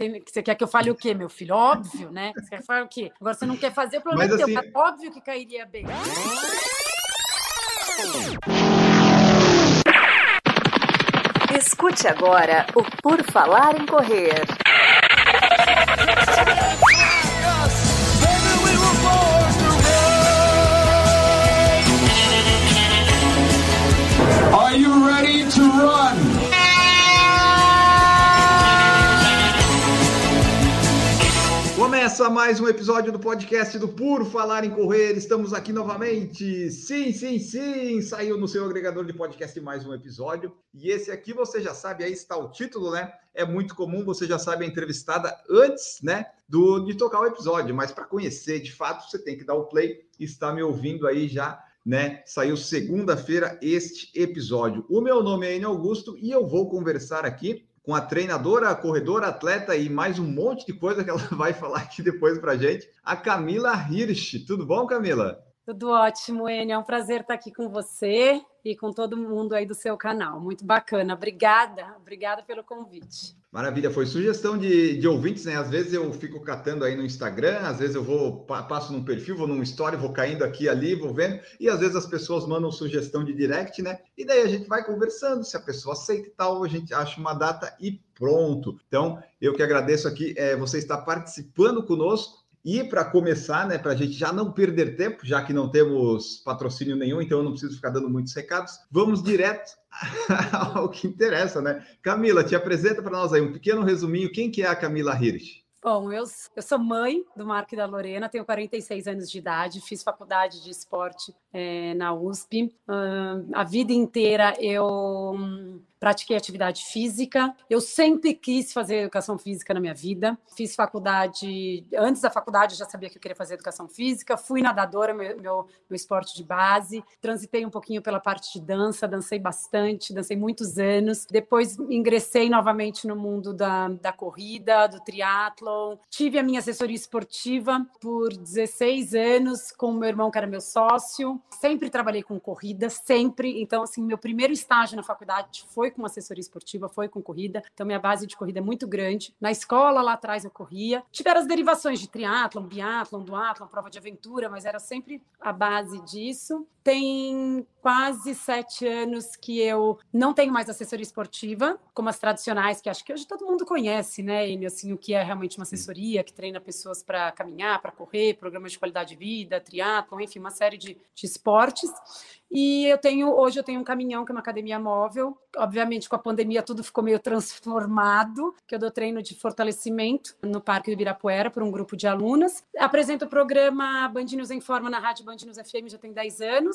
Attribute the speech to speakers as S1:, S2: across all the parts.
S1: tem, você quer que eu fale o quê, meu filho? Óbvio, né? Você quer falar o quê? Agora você não quer fazer, o problema Mas, é assim... óbvio que cairia bem.
S2: Escute agora o Por Falar em Correr.
S3: Are you ready to run? Começa mais um episódio do podcast do Puro Falar em Correr. Estamos aqui novamente. Sim, sim, sim. Saiu no seu agregador de podcast mais um episódio. E esse aqui você já sabe, aí está o título, né? É muito comum, você já sabe a entrevistada antes, né? Do, de tocar o episódio. Mas para conhecer de fato, você tem que dar o play. Está me ouvindo aí já né? Saiu segunda-feira este episódio. O meu nome é Enio Augusto e eu vou conversar aqui com a treinadora, a corredora, atleta e mais um monte de coisa que ela vai falar aqui depois para gente, a Camila Hirsch. Tudo bom, Camila?
S1: Tudo ótimo, Enio. É um prazer estar aqui com você e com todo mundo aí do seu canal. Muito bacana. Obrigada, obrigada pelo convite.
S3: Maravilha, foi sugestão de, de ouvintes, né? Às vezes eu fico catando aí no Instagram, às vezes eu vou, passo num perfil, vou num story, vou caindo aqui ali, vou vendo, e às vezes as pessoas mandam sugestão de direct, né? E daí a gente vai conversando, se a pessoa aceita e tal, a gente acha uma data e pronto. Então, eu que agradeço aqui, é, você está participando conosco. E para começar, né, para a gente já não perder tempo, já que não temos patrocínio nenhum, então eu não preciso ficar dando muitos recados, vamos direto ao que interessa, né? Camila, te apresenta para nós aí um pequeno resuminho. Quem que é a Camila Hirsch?
S1: Bom, eu, eu sou mãe do Marco e da Lorena, tenho 46 anos de idade, fiz faculdade de esporte é, na USP. Uh, a vida inteira eu hum, pratiquei atividade física. Eu sempre quis fazer educação física na minha vida. Fiz faculdade, antes da faculdade eu já sabia que eu queria fazer educação física. Fui nadadora, meu, meu, meu esporte de base. Transitei um pouquinho pela parte de dança, dancei bastante, dancei muitos anos. Depois ingressei novamente no mundo da, da corrida, do triatlon. Tive a minha assessoria esportiva por 16 anos com meu irmão, que era meu sócio. Sempre trabalhei com corrida, sempre. Então, assim, meu primeiro estágio na faculdade foi foi com assessoria esportiva, foi com corrida, então minha base de corrida é muito grande. Na escola, lá atrás, eu corria. Tiveram as derivações de triatlon, biatlon, duatlon, prova de aventura, mas era sempre a base disso. Tem quase sete anos que eu não tenho mais assessoria esportiva, como as tradicionais, que acho que hoje todo mundo conhece, né, Enio, assim, o que é realmente uma assessoria, que treina pessoas para caminhar, para correr, programas de qualidade de vida, triatlon, enfim, uma série de, de esportes. E eu tenho, hoje eu tenho um caminhão, que é uma academia móvel. Obviamente, com a pandemia, tudo ficou meio transformado, que eu dou treino de fortalecimento no Parque do Ibirapuera para um grupo de alunas. Apresento o programa Band News em Forma na Rádio Band News FM já tem 10 anos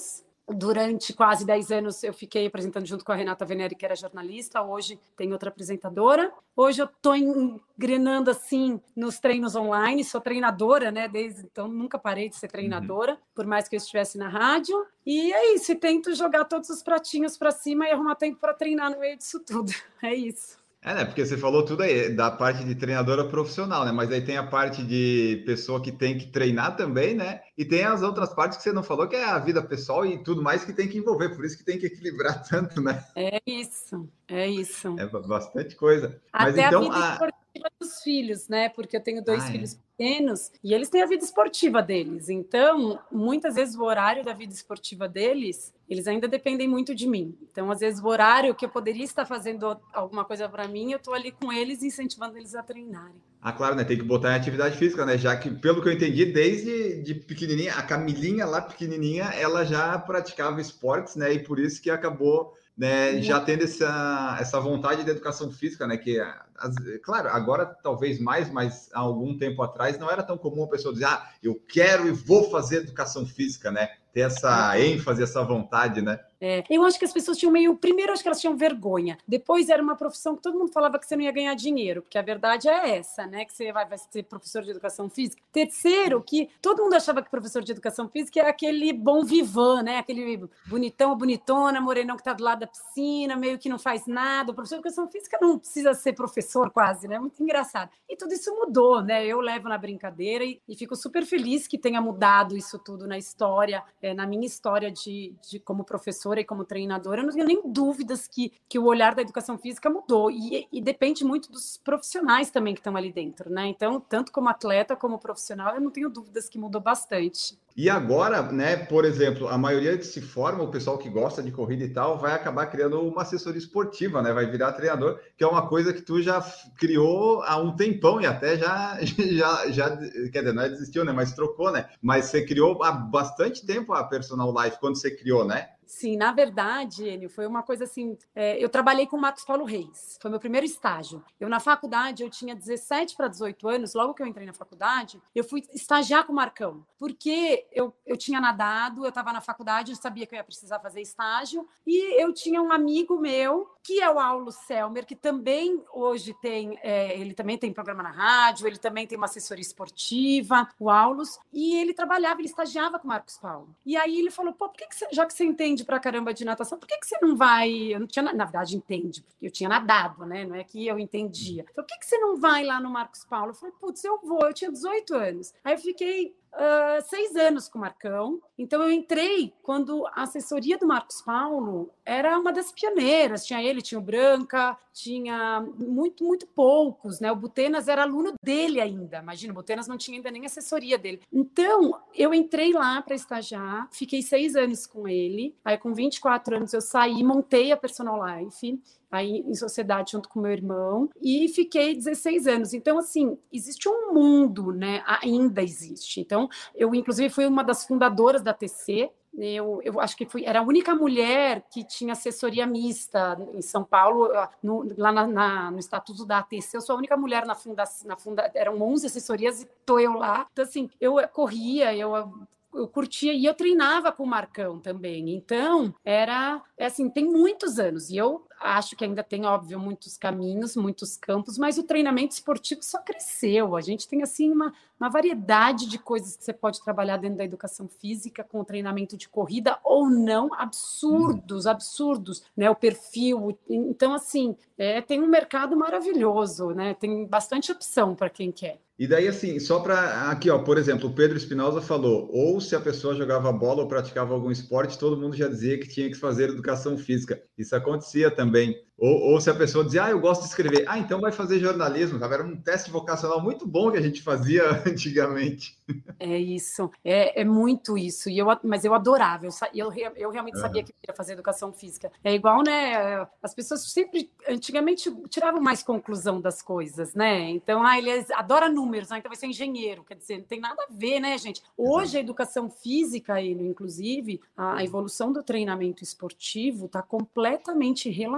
S1: durante quase 10 anos eu fiquei apresentando junto com a Renata Venere, que era jornalista, hoje tem outra apresentadora. Hoje eu estou engrenando assim nos treinos online, sou treinadora, né? Desde então nunca parei de ser treinadora, uhum. por mais que eu estivesse na rádio. E é isso, e tento jogar todos os pratinhos para cima e arrumar tempo para treinar no meio disso tudo. É isso.
S3: É, né? Porque você falou tudo aí da parte de treinadora profissional, né? Mas aí tem a parte de pessoa que tem que treinar também, né? E tem as outras partes que você não falou, que é a vida pessoal e tudo mais que tem que envolver, por isso que tem que equilibrar tanto, né?
S1: É isso, é isso.
S3: É bastante coisa.
S1: Até Mas então. A vida a... esportiva dos filhos, né? Porque eu tenho dois ah, é. filhos pequenos e eles têm a vida esportiva deles. Então, muitas vezes o horário da vida esportiva deles, eles ainda dependem muito de mim. Então, às vezes o horário que eu poderia estar fazendo alguma coisa para mim, eu estou ali com eles incentivando eles a treinarem.
S3: Ah, claro, né? Tem que botar em atividade física, né? Já que, pelo que eu entendi, desde de pequenininha, a Camilinha lá pequenininha, ela já praticava esportes, né? E por isso que acabou né, já tendo essa, essa vontade de educação física, né? Que, as, claro, agora talvez mais, mas há algum tempo atrás não era tão comum a pessoa dizer, ah, eu quero e vou fazer educação física, né? Ter essa ênfase, essa vontade, né?
S1: É, eu acho que as pessoas tinham meio. Primeiro, acho que elas tinham vergonha. Depois, era uma profissão que todo mundo falava que você não ia ganhar dinheiro, porque a verdade é essa, né? Que você vai, vai ser professor de educação física. Terceiro, que todo mundo achava que professor de educação física era aquele bom vivan, né? Aquele bonitão, bonitona, morenão que está do lado da piscina, meio que não faz nada. O professor de educação física não precisa ser professor, quase, né? Muito engraçado. E tudo isso mudou, né? Eu levo na brincadeira e, e fico super feliz que tenha mudado isso tudo na história, é, na minha história de, de como professor assessora e como treinadora, eu não tenho nem dúvidas que, que o olhar da educação física mudou. E, e depende muito dos profissionais também que estão ali dentro, né? Então, tanto como atleta como profissional, eu não tenho dúvidas que mudou bastante.
S3: E agora, né, por exemplo, a maioria que se forma, o pessoal que gosta de corrida e tal, vai acabar criando uma assessoria esportiva, né? Vai virar treinador, que é uma coisa que tu já criou há um tempão e até já, já, já quer dizer, não é desistiu, né? Mas trocou, né? Mas você criou há bastante tempo a Personal Life, quando você criou, né?
S1: Sim, na verdade, Enio, foi uma coisa assim. É, eu trabalhei com o Marcos Paulo Reis, foi meu primeiro estágio. Eu, na faculdade, eu tinha 17 para 18 anos, logo que eu entrei na faculdade, eu fui estagiar com o Marcão, porque eu, eu tinha nadado, eu estava na faculdade, eu sabia que eu ia precisar fazer estágio, e eu tinha um amigo meu, que é o Aulo Selmer, que também hoje tem, é, ele também tem programa na rádio, ele também tem uma assessoria esportiva, o Aulus, e ele trabalhava, ele estagiava com o Marcos Paulo. E aí ele falou: pô, por que, que você, já que você entende pra caramba de natação, por que, que você não vai? Eu não tinha, na verdade, entende, porque eu tinha nadado, né? Não é que eu entendia. Então, por que, que você não vai lá no Marcos Paulo? Eu falei, putz, eu vou, eu tinha 18 anos. Aí eu fiquei Uh, seis anos com o Marcão. Então eu entrei quando a assessoria do Marcos Paulo era uma das pioneiras. Tinha ele, tinha o Branca, tinha muito, muito poucos, né? O Butenas era aluno dele ainda. Imagina, o Butenas não tinha ainda nem assessoria dele. Então eu entrei lá para estagiar, fiquei seis anos com ele. Aí com 24 anos eu saí, montei a Personal Life aí em sociedade junto com meu irmão e fiquei 16 anos. Então, assim, existe um mundo, né? Ainda existe. Então, eu, inclusive, fui uma das fundadoras da TC, eu, eu, acho que fui, era a única mulher que tinha assessoria mista em São Paulo, no, lá na, na, no estatuto da ATC. Eu sou a única mulher na fundação, na funda, eram 11 assessorias e tô eu lá. Então, assim, eu corria, eu eu curtia e eu treinava com o Marcão também. Então, era é assim, tem muitos anos. E eu acho que ainda tem, óbvio, muitos caminhos, muitos campos, mas o treinamento esportivo só cresceu. A gente tem, assim, uma, uma variedade de coisas que você pode trabalhar dentro da educação física, com o treinamento de corrida ou não, absurdos, absurdos, né? O perfil. Então, assim, é, tem um mercado maravilhoso, né? Tem bastante opção para quem quer.
S3: E daí, assim, só para. Aqui, ó, por exemplo, o Pedro Espinosa falou: ou se a pessoa jogava bola ou praticava algum esporte, todo mundo já dizia que tinha que fazer educação física. Isso acontecia também. Ou, ou, se a pessoa dizia, ah, eu gosto de escrever, ah, então vai fazer jornalismo? Era um teste vocacional muito bom que a gente fazia antigamente.
S1: É isso, é, é muito isso. E eu, mas eu adorava, eu, eu, eu realmente sabia que ia fazer educação física. É igual, né? As pessoas sempre, antigamente, tiravam mais conclusão das coisas, né? Então, ah, ele adora números, ah, então vai ser engenheiro. Quer dizer, não tem nada a ver, né, gente? Hoje, Exato. a educação física, inclusive, a, a evolução do treinamento esportivo está completamente relacionada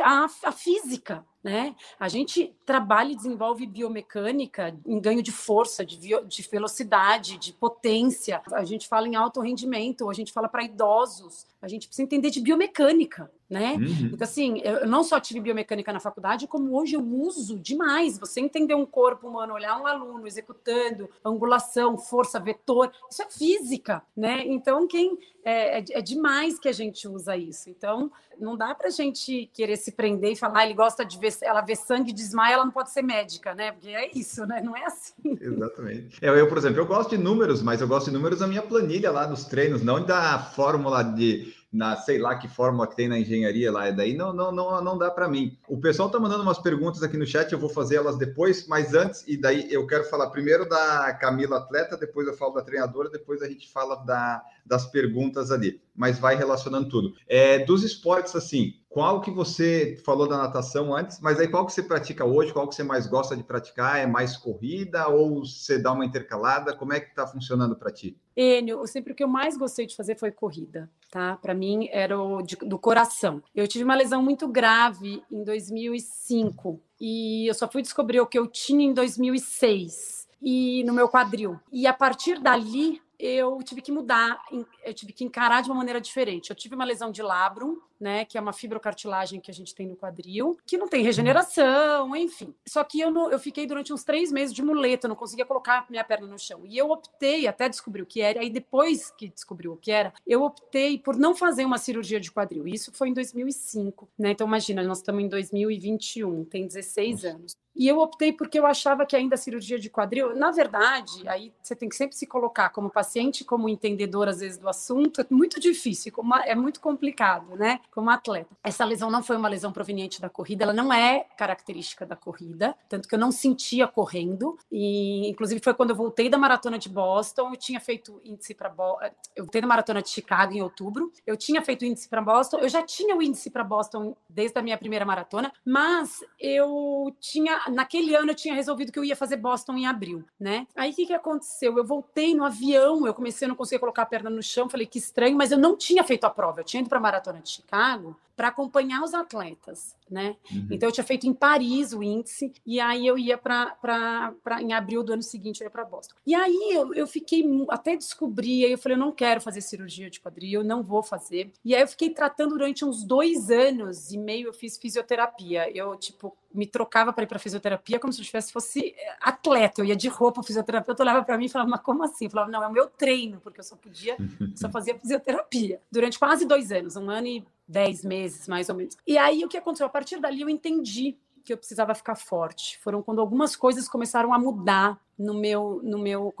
S1: a, a física. Né? A gente trabalha e desenvolve biomecânica em ganho de força, de, de velocidade, de potência. A gente fala em alto rendimento, a gente fala para idosos. A gente precisa entender de biomecânica, né? Uhum. Então, assim, eu não só tive biomecânica na faculdade, como hoje eu uso demais. Você entender um corpo humano, olhar um aluno executando angulação, força, vetor, isso é física, né? Então, quem é, é, é demais que a gente usa isso. Então, não dá para a gente querer se prender e falar, ah, ele gosta de ver, ela vê sangue e desmaia, ela não pode ser médica, né? Porque é isso, né? Não é assim.
S3: Exatamente. Eu, eu, por exemplo, eu gosto de números, mas eu gosto de números na minha planilha lá dos treinos, não da fórmula de na sei lá que fórmula que tem na engenharia lá, daí não, não, não, não dá para mim. O pessoal tá mandando umas perguntas aqui no chat, eu vou fazer elas depois, mas antes, e daí eu quero falar primeiro da Camila atleta, depois eu falo da treinadora, depois a gente fala da, das perguntas ali, mas vai relacionando tudo. É, dos esportes, assim, qual que você falou da natação antes, mas aí qual que você pratica hoje? Qual que você mais gosta de praticar? É mais corrida ou você dá uma intercalada? Como é que está funcionando para ti?
S1: Enio, sempre o que eu mais gostei de fazer foi corrida, tá? Para mim era o de, do coração. Eu tive uma lesão muito grave em 2005 e eu só fui descobrir o que eu tinha em 2006 e no meu quadril. E a partir dali eu tive que mudar, eu tive que encarar de uma maneira diferente. Eu tive uma lesão de labrum, né, que é uma fibrocartilagem que a gente tem no quadril, que não tem regeneração, enfim. Só que eu, não, eu fiquei durante uns três meses de muleta, não conseguia colocar minha perna no chão. E eu optei, até descobrir o que era, aí depois que descobriu o que era, eu optei por não fazer uma cirurgia de quadril. Isso foi em 2005, né? Então imagina, nós estamos em 2021, tem 16 anos. E eu optei porque eu achava que ainda a cirurgia de quadril, na verdade, aí você tem que sempre se colocar como paciente, como entendedor, às vezes, do assunto, é muito difícil, é muito complicado, né? Como atleta. Essa lesão não foi uma lesão proveniente da corrida, ela não é característica da corrida, tanto que eu não sentia correndo. E, inclusive, foi quando eu voltei da maratona de Boston, eu tinha feito índice para eu voltei da maratona de Chicago em outubro, eu tinha feito índice para Boston, eu já tinha o índice para Boston desde a minha primeira maratona, mas eu tinha, naquele ano eu tinha resolvido que eu ia fazer Boston em abril, né? Aí o que, que aconteceu? Eu voltei no avião, eu comecei a não conseguir colocar a perna no chão, falei que estranho, mas eu não tinha feito a prova, eu tinha ido para a maratona de Chicago lago, para acompanhar os atletas, né? Uhum. Então eu tinha feito em Paris o índice e aí eu ia para em abril do ano seguinte eu ia para Boston. E aí eu, eu fiquei até descobrir, aí eu falei eu não quero fazer cirurgia de quadril, não vou fazer. E aí eu fiquei tratando durante uns dois anos e meio eu fiz fisioterapia. Eu tipo me trocava para ir para fisioterapia como se eu tivesse fosse eh, atleta. Eu ia de roupa, o fisioterapeuta olhava para mim e falava, mas como assim? Eu falava, não, é o meu treino, porque eu só podia, só fazia fisioterapia. Durante quase dois anos, um ano e dez meses, mais ou menos. E aí o que aconteceu? A partir dali eu entendi que eu precisava ficar forte. Foram quando algumas coisas começaram a mudar no meu, no meu,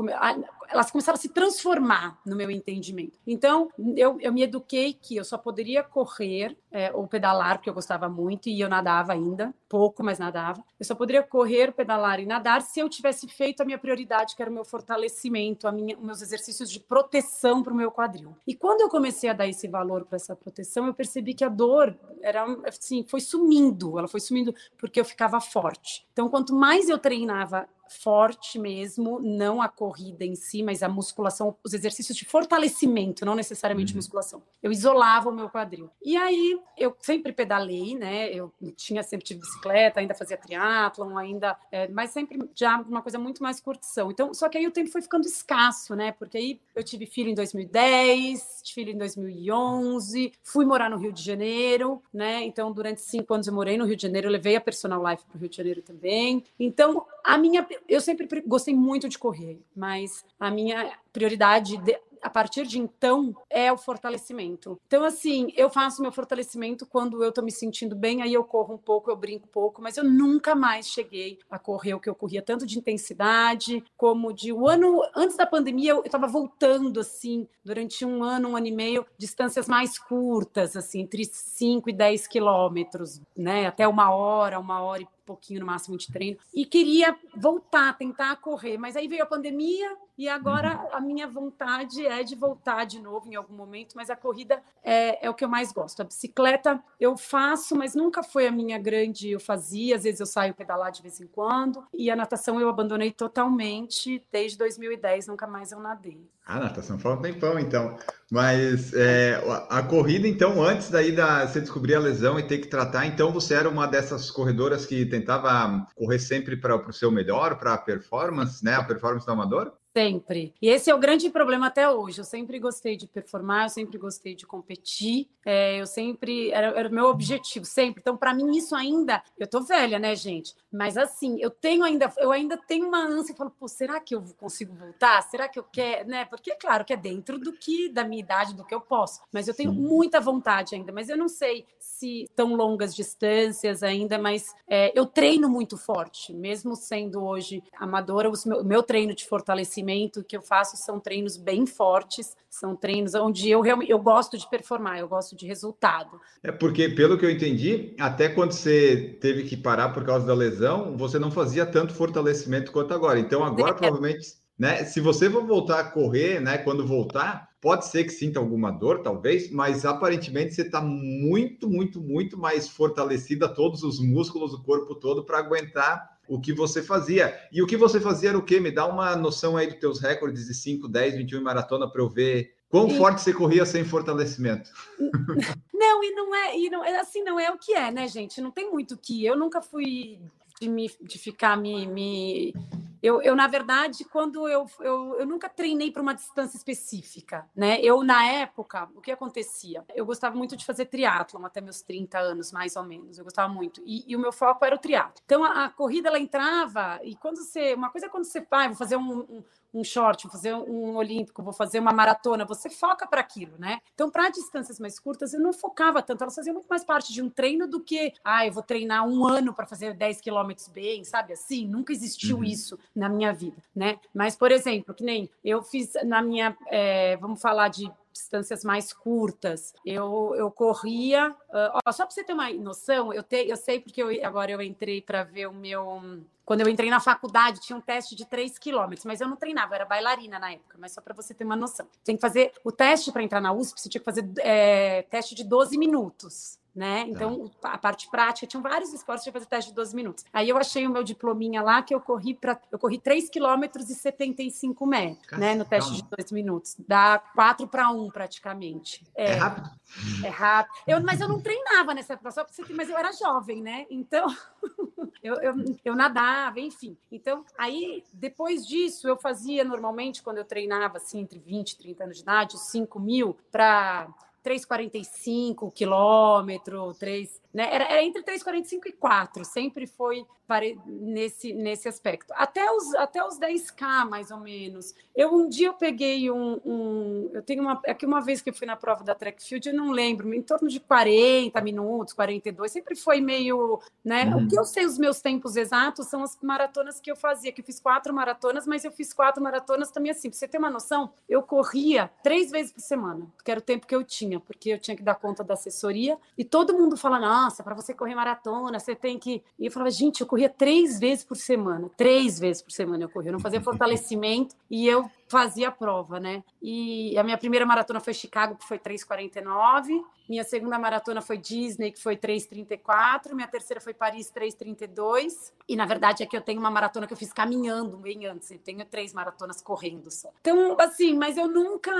S1: elas começaram a se transformar no meu entendimento. Então, eu, eu me eduquei que eu só poderia correr é, ou pedalar, porque eu gostava muito e eu nadava ainda, pouco, mas nadava. Eu só poderia correr, pedalar e nadar se eu tivesse feito a minha prioridade, que era o meu fortalecimento, a minha, meus exercícios de proteção para o meu quadril. E quando eu comecei a dar esse valor para essa proteção, eu percebi que a dor era assim, foi sumindo, ela foi sumindo porque eu ficava forte. Então, quanto mais eu treinava forte mesmo, não a corrida em si, mas a musculação, os exercícios de fortalecimento, não necessariamente uhum. musculação. Eu isolava o meu quadril. E aí eu sempre pedalei, né? Eu tinha sempre tive bicicleta, ainda fazia triatlon, ainda, é, mas sempre já uma coisa muito mais curtição. Então, só que aí o tempo foi ficando escasso, né? Porque aí eu tive filho em 2010, tive filho em 2011, fui morar no Rio de Janeiro, né? Então, durante cinco anos eu morei no Rio de Janeiro, eu levei a personal life para o Rio de Janeiro também. Então, a minha eu sempre gostei muito de correr, mas a minha prioridade de, a partir de então é o fortalecimento. Então, assim, eu faço meu fortalecimento quando eu tô me sentindo bem, aí eu corro um pouco, eu brinco um pouco, mas eu nunca mais cheguei a correr o que eu corria, tanto de intensidade como de. O ano antes da pandemia, eu estava voltando, assim, durante um ano, um ano e meio, distâncias mais curtas, assim, entre 5 e 10 quilômetros, né? Até uma hora, uma hora e pouquinho no máximo de treino. E queria voltar, tentar correr, mas aí veio a pandemia e agora uhum. a minha vontade é de voltar de novo em algum momento, mas a corrida é, é o que eu mais gosto. A bicicleta eu faço, mas nunca foi a minha grande. Eu fazia, às vezes eu saio pedalar de vez em quando, e a natação eu abandonei totalmente desde 2010, nunca mais eu nadei.
S3: A natação faz um tempão, então. Mas é, a corrida, então, antes daí da você descobrir a lesão e ter que tratar, então você era uma dessas corredoras que tentava correr sempre para o seu melhor, para a performance, né? A performance do amador?
S1: Sempre. E esse é o grande problema até hoje. Eu sempre gostei de performar, eu sempre gostei de competir. É, eu sempre. Era, era o meu objetivo, sempre. Então, para mim, isso ainda. Eu tô velha, né, gente? Mas assim, eu tenho ainda. Eu ainda tenho uma ânsia e falo, pô, será que eu consigo voltar? Será que eu quero? Né? Porque, claro, que é dentro do que, da minha idade, do que eu posso. Mas eu tenho Sim. muita vontade ainda. Mas eu não sei se tão longas distâncias ainda, mas é, eu treino muito forte, mesmo sendo hoje amadora, o meu, meu treino de fortalecimento que eu faço são treinos bem fortes, são treinos onde eu realmente eu gosto de performar, eu gosto de resultado.
S3: É porque, pelo que eu entendi, até quando você teve que parar por causa da lesão, você não fazia tanto fortalecimento quanto agora. Então, agora é. provavelmente né? Se você for voltar a correr, né? Quando voltar, pode ser que sinta alguma dor, talvez, mas aparentemente você está muito, muito, muito mais fortalecida, todos os músculos do corpo todo para aguentar o que você fazia. E o que você fazia era o quê? Me dá uma noção aí dos teus recordes de 5, 10, 21 maratona para eu ver quão e... forte você corria sem fortalecimento.
S1: Não, e não é, e não, assim não é o que é, né, gente? Não tem muito que. Eu nunca fui de, me, de ficar me, me eu, eu, na verdade, quando eu, eu, eu nunca treinei para uma distância específica, né? Eu, na época, o que acontecia? Eu gostava muito de fazer triatlon até meus 30 anos, mais ou menos. Eu gostava muito. E, e o meu foco era o triatlo. Então, a, a, corrida, ela entrava, e quando você... Uma coisa é quando você vai, vou fazer um, um um short, vou fazer um olímpico, vou fazer uma maratona, você foca para aquilo, né? Então, para distâncias mais curtas, eu não focava tanto, elas faziam muito mais parte de um treino do que, ah, eu vou treinar um ano para fazer 10 quilômetros bem, sabe? Assim, nunca existiu uhum. isso na minha vida, né? Mas, por exemplo, que nem eu fiz na minha, é, vamos falar de distâncias mais curtas. Eu, eu corria, uh, ó, só para você ter uma noção, eu, te, eu sei porque eu, agora eu entrei para ver o meu. Quando eu entrei na faculdade, tinha um teste de 3 quilômetros, mas eu não treinava, eu era bailarina na época, mas só para você ter uma noção. Tem que fazer o teste para entrar na USP, você tinha que fazer é, teste de 12 minutos né? Tá. Então, tá. a parte prática, tinham vários esportes de fazer teste de 12 minutos. Aí eu achei o meu diplominha lá que eu corri para eu corri 3 km e 75 metros, né, no teste de 2 minutos. Dá 4 para 1 praticamente.
S3: É, é, rápido.
S1: É rápido. Eu, mas eu não treinava nessa época, só você mas eu era jovem, né? Então, eu, eu, eu nadava, enfim. Então, aí depois disso, eu fazia normalmente quando eu treinava assim entre 20 e 30 anos de idade, 5 mil para 3,45 quilômetro, 3, né? Era, era entre 3,45 e 4, sempre foi nesse, nesse aspecto. Até os, até os 10K, mais ou menos. Eu um dia eu peguei um. um eu tenho uma. É que uma vez que eu fui na prova da track field, eu não lembro, em torno de 40 minutos, 42, sempre foi meio. Né? Uhum. O que eu sei, os meus tempos exatos são as maratonas que eu fazia, que eu fiz quatro maratonas, mas eu fiz quatro maratonas também assim. Pra você ter uma noção, eu corria três vezes por semana, que era o tempo que eu tinha, porque eu tinha que dar conta da assessoria, e todo mundo fala: nossa, para você correr maratona, você tem que. E eu falava, gente, eu corria três vezes por semana. Três vezes por semana eu corria. Eu não fazia fortalecimento e eu fazia a prova, né? E a minha primeira maratona foi Chicago, que foi 3,49. Minha segunda maratona foi Disney, que foi 3,34. Minha terceira foi Paris, 3,32. E na verdade é que eu tenho uma maratona que eu fiz caminhando bem antes. Eu tenho três maratonas correndo só. Então, assim, mas eu nunca.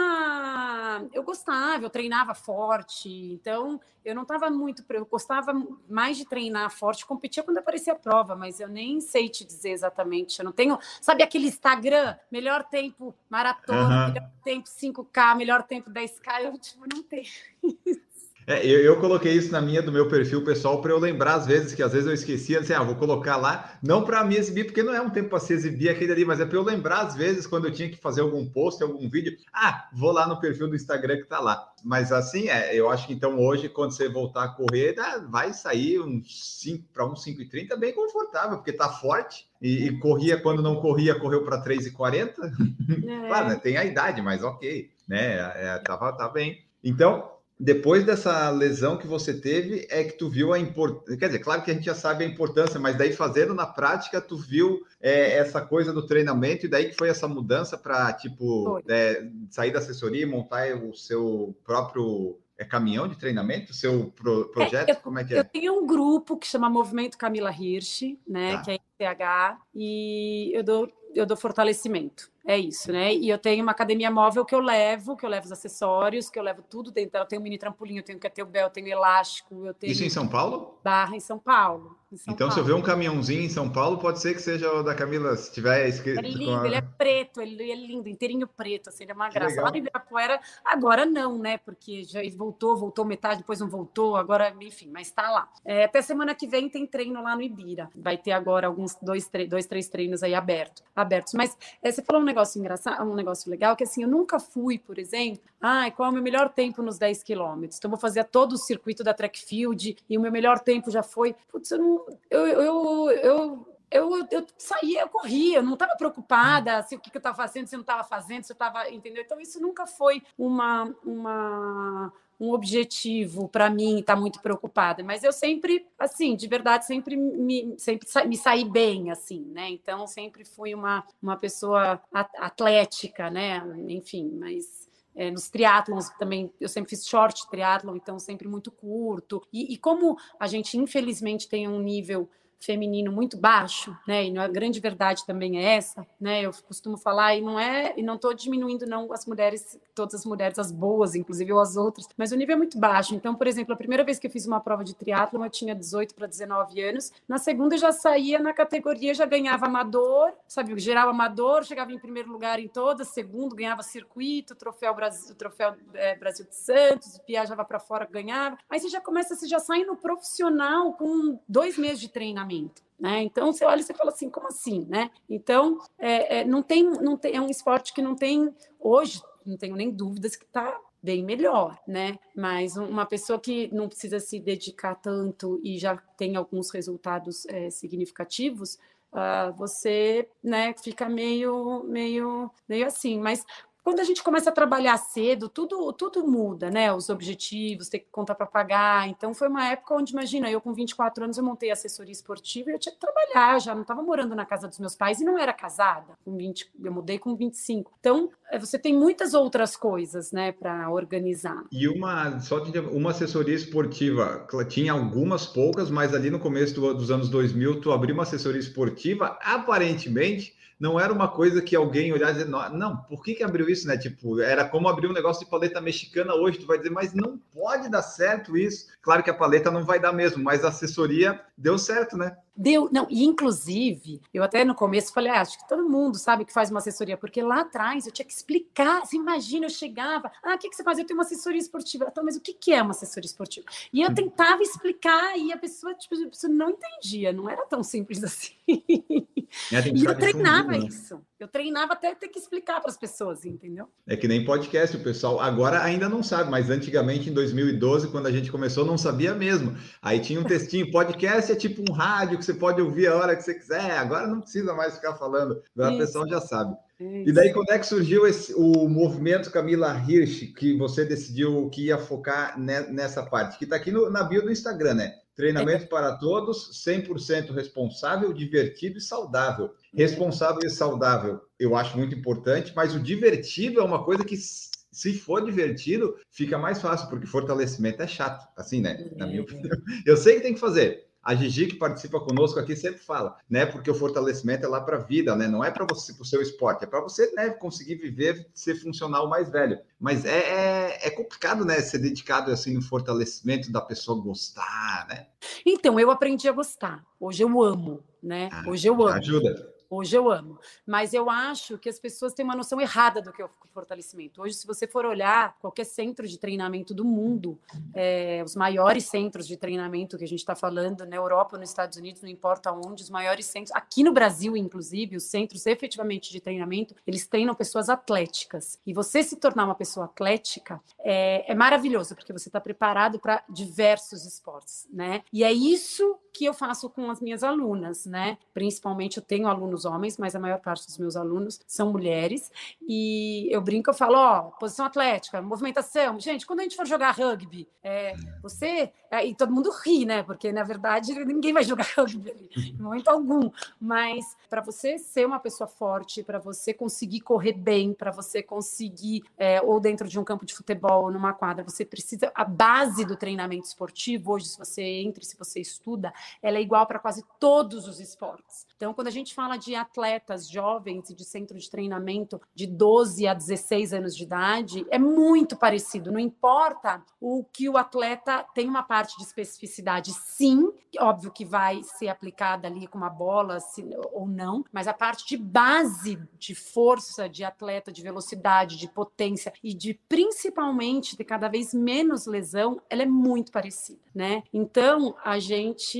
S1: Eu gostava, eu treinava forte. Então, eu não estava muito. Eu gostava mais de treinar forte, competia quando aparecia a prova, mas eu nem sei te dizer exatamente. Eu não tenho. Sabe aquele Instagram? Melhor tempo maratona, uhum. melhor tempo 5K, melhor tempo 10K, eu tipo, não tenho isso.
S3: É, eu, eu, coloquei isso na minha do meu perfil pessoal para eu lembrar às vezes que às vezes eu esquecia, assim, ah, vou colocar lá, não para me exibir, porque não é um tempo para se exibir aquele ali, mas é para eu lembrar às vezes quando eu tinha que fazer algum post, algum vídeo, ah, vou lá no perfil do Instagram que está lá. Mas assim, é, eu acho que então hoje, quando você voltar a correr, vai sair uns 5 para uns 5,30 bem confortável, porque está forte. E, e, corria quando não corria, correu para 3,40. É. claro, né, tem a idade, mas ok, né? É, tava, tá bem. Então, depois dessa lesão que você teve, é que tu viu a importância. Quer dizer, claro que a gente já sabe a importância, mas daí fazendo na prática, tu viu é, essa coisa do treinamento, e daí que foi essa mudança para, tipo, é, sair da assessoria e montar o seu próprio é, caminhão de treinamento, seu pro, projeto?
S1: É, eu,
S3: Como é que é?
S1: Eu tenho um grupo que chama Movimento Camila Hirsch, né, tá. que é ITH, e eu dou, eu dou fortalecimento. É isso, né? E eu tenho uma academia móvel que eu levo, que eu levo os acessórios, que eu levo tudo dentro. Eu tenho um mini trampolim, eu tenho kettlebell, eu tenho elástico, eu tenho.
S3: Isso em São Paulo?
S1: Barra em São Paulo. São
S3: então,
S1: Paulo.
S3: se eu ver um caminhãozinho em São Paulo, pode ser que seja o da Camila, se tiver escrito.
S1: É lindo, a... ele é preto, ele é lindo, inteirinho preto, assim, ele é uma graça. Lá no Ibirapuera, agora não, né? Porque já voltou, voltou metade, depois não voltou, agora, enfim, mas tá lá. É, até semana que vem tem treino lá no Ibira. Vai ter agora alguns dois, dois três treinos aí aberto, abertos. Mas é, você falou um negócio engraçado, um negócio legal, que assim, eu nunca fui, por exemplo, ai, qual é o meu melhor tempo nos 10 quilômetros? Então, vou fazer todo o circuito da track field e o meu melhor tempo já foi. Putz, eu não. eu, eu, eu eu, eu saía, eu corria, eu não estava preocupada se o que, que eu estava fazendo, se eu não estava fazendo, se eu estava, entendeu? Então, isso nunca foi uma, uma, um objetivo para mim estar tá muito preocupada, mas eu sempre, assim, de verdade, sempre me, sempre me saí bem, assim, né? Então, sempre fui uma, uma pessoa atlética, né? Enfim, mas é, nos triatlons também, eu sempre fiz short triatlon, então sempre muito curto. E, e como a gente, infelizmente, tem um nível feminino muito baixo, né? E a grande verdade também é essa, né? Eu costumo falar e não é e não estou diminuindo não as mulheres, todas as mulheres as boas, inclusive ou as outras, mas o nível é muito baixo. Então, por exemplo, a primeira vez que eu fiz uma prova de triatlo, eu tinha 18 para 19 anos. Na segunda eu já saía na categoria, já ganhava amador, sabe, geral amador, chegava em primeiro lugar em todas, segundo ganhava circuito, troféu Brasil, troféu é, Brasil de Santos, viajava para fora, ganhava. Aí você já começa, você já sai no profissional com dois meses de treinamento treinamento. Né? Então você olha e você fala assim, como assim, né? Então é, é, não tem, não tem, é um esporte que não tem hoje, não tenho nem dúvidas que está bem melhor, né? Mas uma pessoa que não precisa se dedicar tanto e já tem alguns resultados é, significativos, uh, você, né, fica meio, meio, meio assim. Mas quando a gente começa a trabalhar cedo, tudo, tudo muda, né? Os objetivos, ter que contar para pagar. Então, foi uma época onde, imagina, eu com 24 anos, eu montei assessoria esportiva e eu tinha que trabalhar já, não estava morando na casa dos meus pais e não era casada. Com 20, eu mudei com 25. Então, é, você tem muitas outras coisas, né, para organizar.
S3: E uma, só de, uma assessoria esportiva, tinha algumas poucas, mas ali no começo do, dos anos 2000, tu abriu uma assessoria esportiva, aparentemente não era uma coisa que alguém olhasse e dizer, não, por que, que abriu isso, né? Tipo, era como abrir um negócio de paleta mexicana hoje, tu vai dizer, mas não pode dar certo isso. Claro que a paleta não vai dar mesmo, mas a assessoria deu certo, né?
S1: Deu, não, e inclusive, eu até no começo falei, ah, acho que todo mundo sabe que faz uma assessoria, porque lá atrás eu tinha que explicar, você imagina, eu chegava, ah, o que, que você faz? Eu tenho uma assessoria esportiva. Então, mas o que, que é uma assessoria esportiva? E eu hum. tentava explicar e a pessoa, tipo, a pessoa não entendia, não era tão simples assim. É, e eu treinava né? isso. Eu treinava até ter que explicar para as pessoas, entendeu?
S3: É que nem podcast, o pessoal agora ainda não sabe, mas antigamente, em 2012, quando a gente começou, não sabia mesmo. Aí tinha um textinho, podcast é tipo um rádio que você pode ouvir a hora que você quiser, agora não precisa mais ficar falando, agora o pessoal já sabe. Isso. E daí, quando é que surgiu esse, o movimento Camila Hirsch, que você decidiu que ia focar nessa parte? Que está aqui no, na bio do Instagram, né? Treinamento é. para todos, 100% responsável, divertido e saudável. Responsável e saudável, eu acho muito importante, mas o divertido é uma coisa que, se for divertido, fica mais fácil, porque fortalecimento é chato, assim, né? Na minha é. opinião. Eu sei que tem que fazer, a Gigi, que participa conosco aqui, sempre fala, né? Porque o fortalecimento é lá para a vida, né? Não é para você, para o seu esporte, é para você né, conseguir viver, ser funcional mais velho. Mas é, é, é, complicado, né? Ser dedicado assim no fortalecimento da pessoa gostar, né?
S1: Então, eu aprendi a gostar. Hoje eu amo, né? Ah, Hoje eu amo.
S3: Ajuda.
S1: Hoje eu amo. Mas eu acho que as pessoas têm uma noção errada do que é o fortalecimento. Hoje, se você for olhar qualquer centro de treinamento do mundo, é, os maiores centros de treinamento que a gente está falando, na Europa, nos Estados Unidos, não importa onde, os maiores centros, aqui no Brasil, inclusive, os centros efetivamente de treinamento, eles treinam pessoas atléticas. E você se tornar uma pessoa atlética é, é maravilhoso, porque você está preparado para diversos esportes, né? E é isso que eu faço com as minhas alunas, né? Principalmente eu tenho alunos homens, mas a maior parte dos meus alunos são mulheres. E eu brinco, eu falo, ó, posição atlética, movimentação. Gente, quando a gente for jogar rugby, é, você. É, e todo mundo ri, né? Porque, na verdade, ninguém vai jogar rugby ali, em momento algum. Mas para você ser uma pessoa forte, para você conseguir correr bem, para você conseguir, é, ou dentro de um campo de futebol, ou numa quadra, você precisa. A base do treinamento esportivo, hoje, se você entra, se você estuda, ela é igual para quase todos os esportes. Então, quando a gente fala de atletas jovens e de centro de treinamento de 12 a 16 anos de idade, é muito parecido. Não importa o que o atleta tem uma parte de especificidade, sim, óbvio que vai ser aplicada ali com uma bola se, ou não, mas a parte de base de força de atleta, de velocidade, de potência e de principalmente de cada vez menos lesão, ela é muito parecida, né? Então, a gente,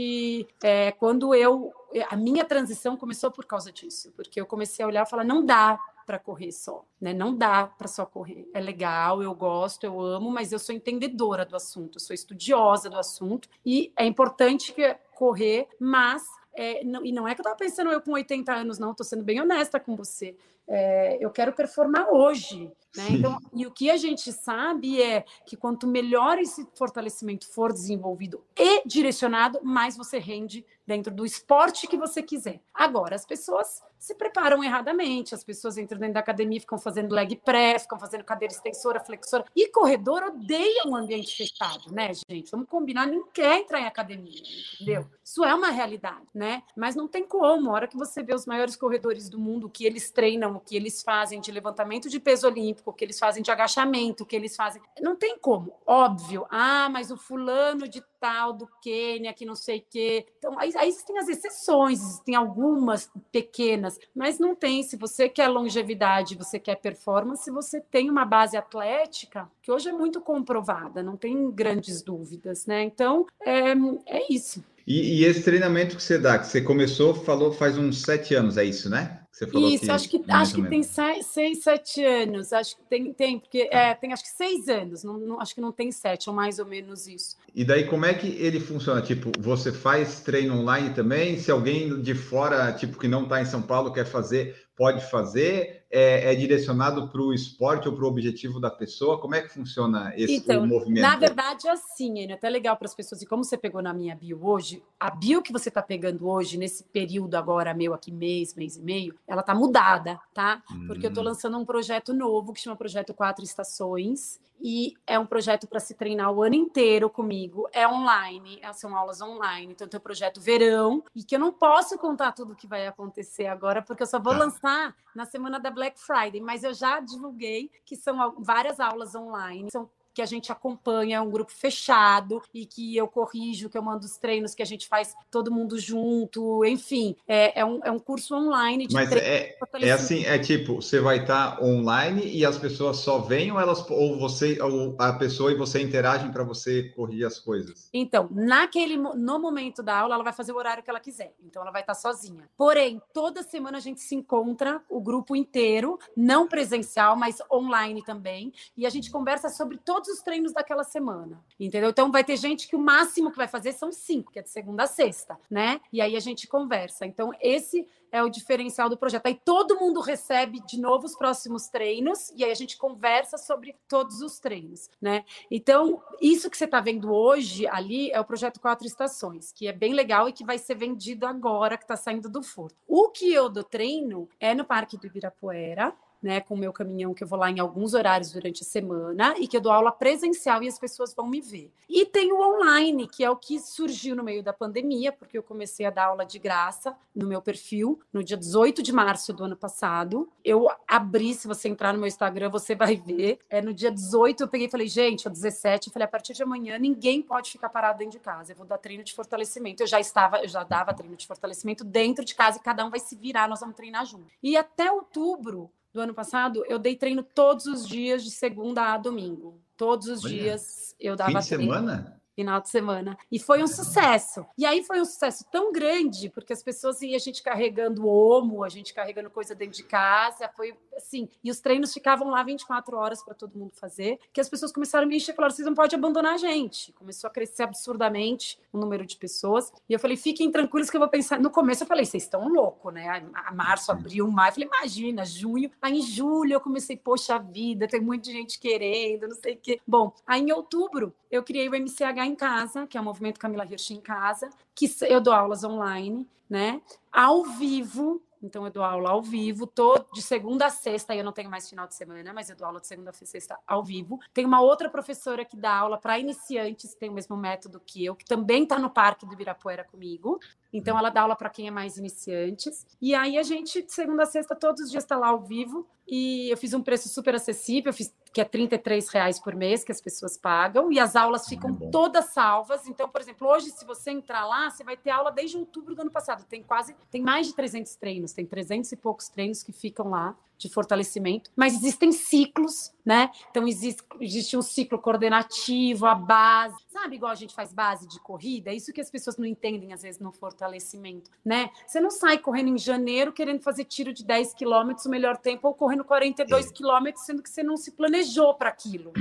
S1: é, quando eu a minha transição começou por causa disso, porque eu comecei a olhar e falar, não dá para correr só, né? Não dá para só correr. É legal, eu gosto, eu amo, mas eu sou entendedora do assunto, sou estudiosa do assunto e é importante que correr, mas é, não, e não é que eu estava pensando eu com 80 anos, não, estou sendo bem honesta com você. É, eu quero performar hoje. Né? Então, e o que a gente sabe é que quanto melhor esse fortalecimento for desenvolvido e direcionado, mais você rende dentro do esporte que você quiser. Agora, as pessoas se preparam erradamente, as pessoas entram dentro da academia, ficam fazendo leg press, ficam fazendo cadeira extensora, flexora, e corredor odeia um ambiente fechado, né, gente? Vamos combinar, ninguém quer entrar em academia, entendeu? Isso é uma realidade, né? Mas não tem como, a hora que você vê os maiores corredores do mundo, o que eles treinam, o que eles fazem de levantamento de peso olímpico, o que eles fazem de agachamento, o que eles fazem, não tem como, óbvio. Ah, mas o fulano de tal do Quênia, que não sei o quê. Então, aí, aí existem as exceções, existem algumas pequenas, mas não tem. Se você quer longevidade, você quer performance, você tem uma base atlética que hoje é muito comprovada, não tem grandes dúvidas, né? Então, é, é isso.
S3: E, e, esse treinamento que você dá, que você começou, falou faz uns sete anos, é isso, né?
S1: Você falou isso, que, acho que acho que tem seis, seis, sete anos. Acho que tem, tem porque é, tem acho que seis anos. Não, não, acho que não tem sete, ou mais ou menos isso.
S3: E daí como é que ele funciona? Tipo, você faz treino online também? Se alguém de fora, tipo que não está em São Paulo, quer fazer, pode fazer? É, é direcionado para o esporte ou para o objetivo da pessoa? Como é que funciona esse então, movimento?
S1: Na verdade, é assim, é até legal para as pessoas. E como você pegou na minha bio hoje, a bio que você está pegando hoje, nesse período agora, meu aqui, mês, mês e meio, ela tá mudada, tá? Porque eu tô hum. lançando um projeto novo que chama Projeto Quatro Estações e é um projeto para se treinar o ano inteiro comigo. É online, é, são aulas online. Então, tem o projeto verão e que eu não posso contar tudo o que vai acontecer agora, porque eu só vou tá. lançar na semana da Black Friday. Mas eu já divulguei que são várias aulas online. São que a gente acompanha, é um grupo fechado e que eu corrijo, que eu mando os treinos que a gente faz todo mundo junto, enfim, é, é, um, é um curso online
S3: de Mas é, é assim, é tipo, você vai estar tá online e as pessoas só vêm ou elas ou você ou a pessoa e você interagem para você corrigir as coisas?
S1: Então, naquele no momento da aula, ela vai fazer o horário que ela quiser. Então ela vai estar tá sozinha. Porém, toda semana a gente se encontra, o grupo inteiro, não presencial, mas online também, e a gente conversa sobre todos todos os treinos daquela semana, entendeu? Então vai ter gente que o máximo que vai fazer são cinco, que é de segunda a sexta, né? E aí a gente conversa. Então esse é o diferencial do projeto. Aí todo mundo recebe de novo os próximos treinos e aí a gente conversa sobre todos os treinos, né? Então, isso que você está vendo hoje ali é o projeto Quatro Estações, que é bem legal e que vai ser vendido agora, que está saindo do forno. O que eu dou treino é no Parque do Ibirapuera, né, com o meu caminhão, que eu vou lá em alguns horários durante a semana e que eu dou aula presencial e as pessoas vão me ver. E tem o online, que é o que surgiu no meio da pandemia, porque eu comecei a dar aula de graça no meu perfil no dia 18 de março do ano passado. Eu abri, se você entrar no meu Instagram, você vai ver. É no dia 18 eu peguei e falei, gente, é 17, eu falei, a partir de amanhã ninguém pode ficar parado dentro de casa. Eu vou dar treino de fortalecimento. Eu já estava, eu já dava treino de fortalecimento dentro de casa e cada um vai se virar, nós vamos treinar junto. E até outubro do ano passado, eu dei treino todos os dias, de segunda a domingo. Todos os Olha, dias eu dava
S3: fim de treino. semana?
S1: Final de semana. E foi um sucesso. E aí foi um sucesso tão grande, porque as pessoas iam a gente carregando omo, a gente carregando coisa dentro de casa, foi assim. E os treinos ficavam lá 24 horas para todo mundo fazer, que as pessoas começaram a me encher e falaram: vocês não podem abandonar a gente. Começou a crescer absurdamente o número de pessoas. E eu falei: fiquem tranquilos que eu vou pensar. No começo eu falei: vocês estão loucos, né? A março, abril, maio. Eu falei: imagina, junho. Aí em julho eu comecei: poxa vida, tem muita gente querendo, não sei o quê. Bom, aí em outubro eu criei o MCH em Casa, que é o Movimento Camila Hirsch em Casa, que eu dou aulas online, né? Ao vivo, então eu dou aula ao vivo, tô de segunda a sexta, eu não tenho mais final de semana, mas eu dou aula de segunda a sexta ao vivo. Tem uma outra professora que dá aula para iniciantes, tem o mesmo método que eu, que também está no Parque do Ibirapuera comigo. Então ela dá aula para quem é mais iniciantes. E aí a gente, de segunda a sexta, todos os dias está lá ao vivo. E eu fiz um preço super acessível, eu fiz que é 33 reais por mês que as pessoas pagam, e as aulas ficam é todas salvas. Então, por exemplo, hoje, se você entrar lá, você vai ter aula desde outubro do ano passado. Tem quase, tem mais de 300 treinos, tem 300 e poucos treinos que ficam lá de fortalecimento, mas existem ciclos, né? Então existe, existe um ciclo coordenativo, a base, sabe, igual a gente faz base de corrida, é isso que as pessoas não entendem às vezes no fortalecimento, né? Você não sai correndo em janeiro querendo fazer tiro de 10 quilômetros o melhor tempo ou correndo 42 quilômetros, sendo que você não se planejou para aquilo.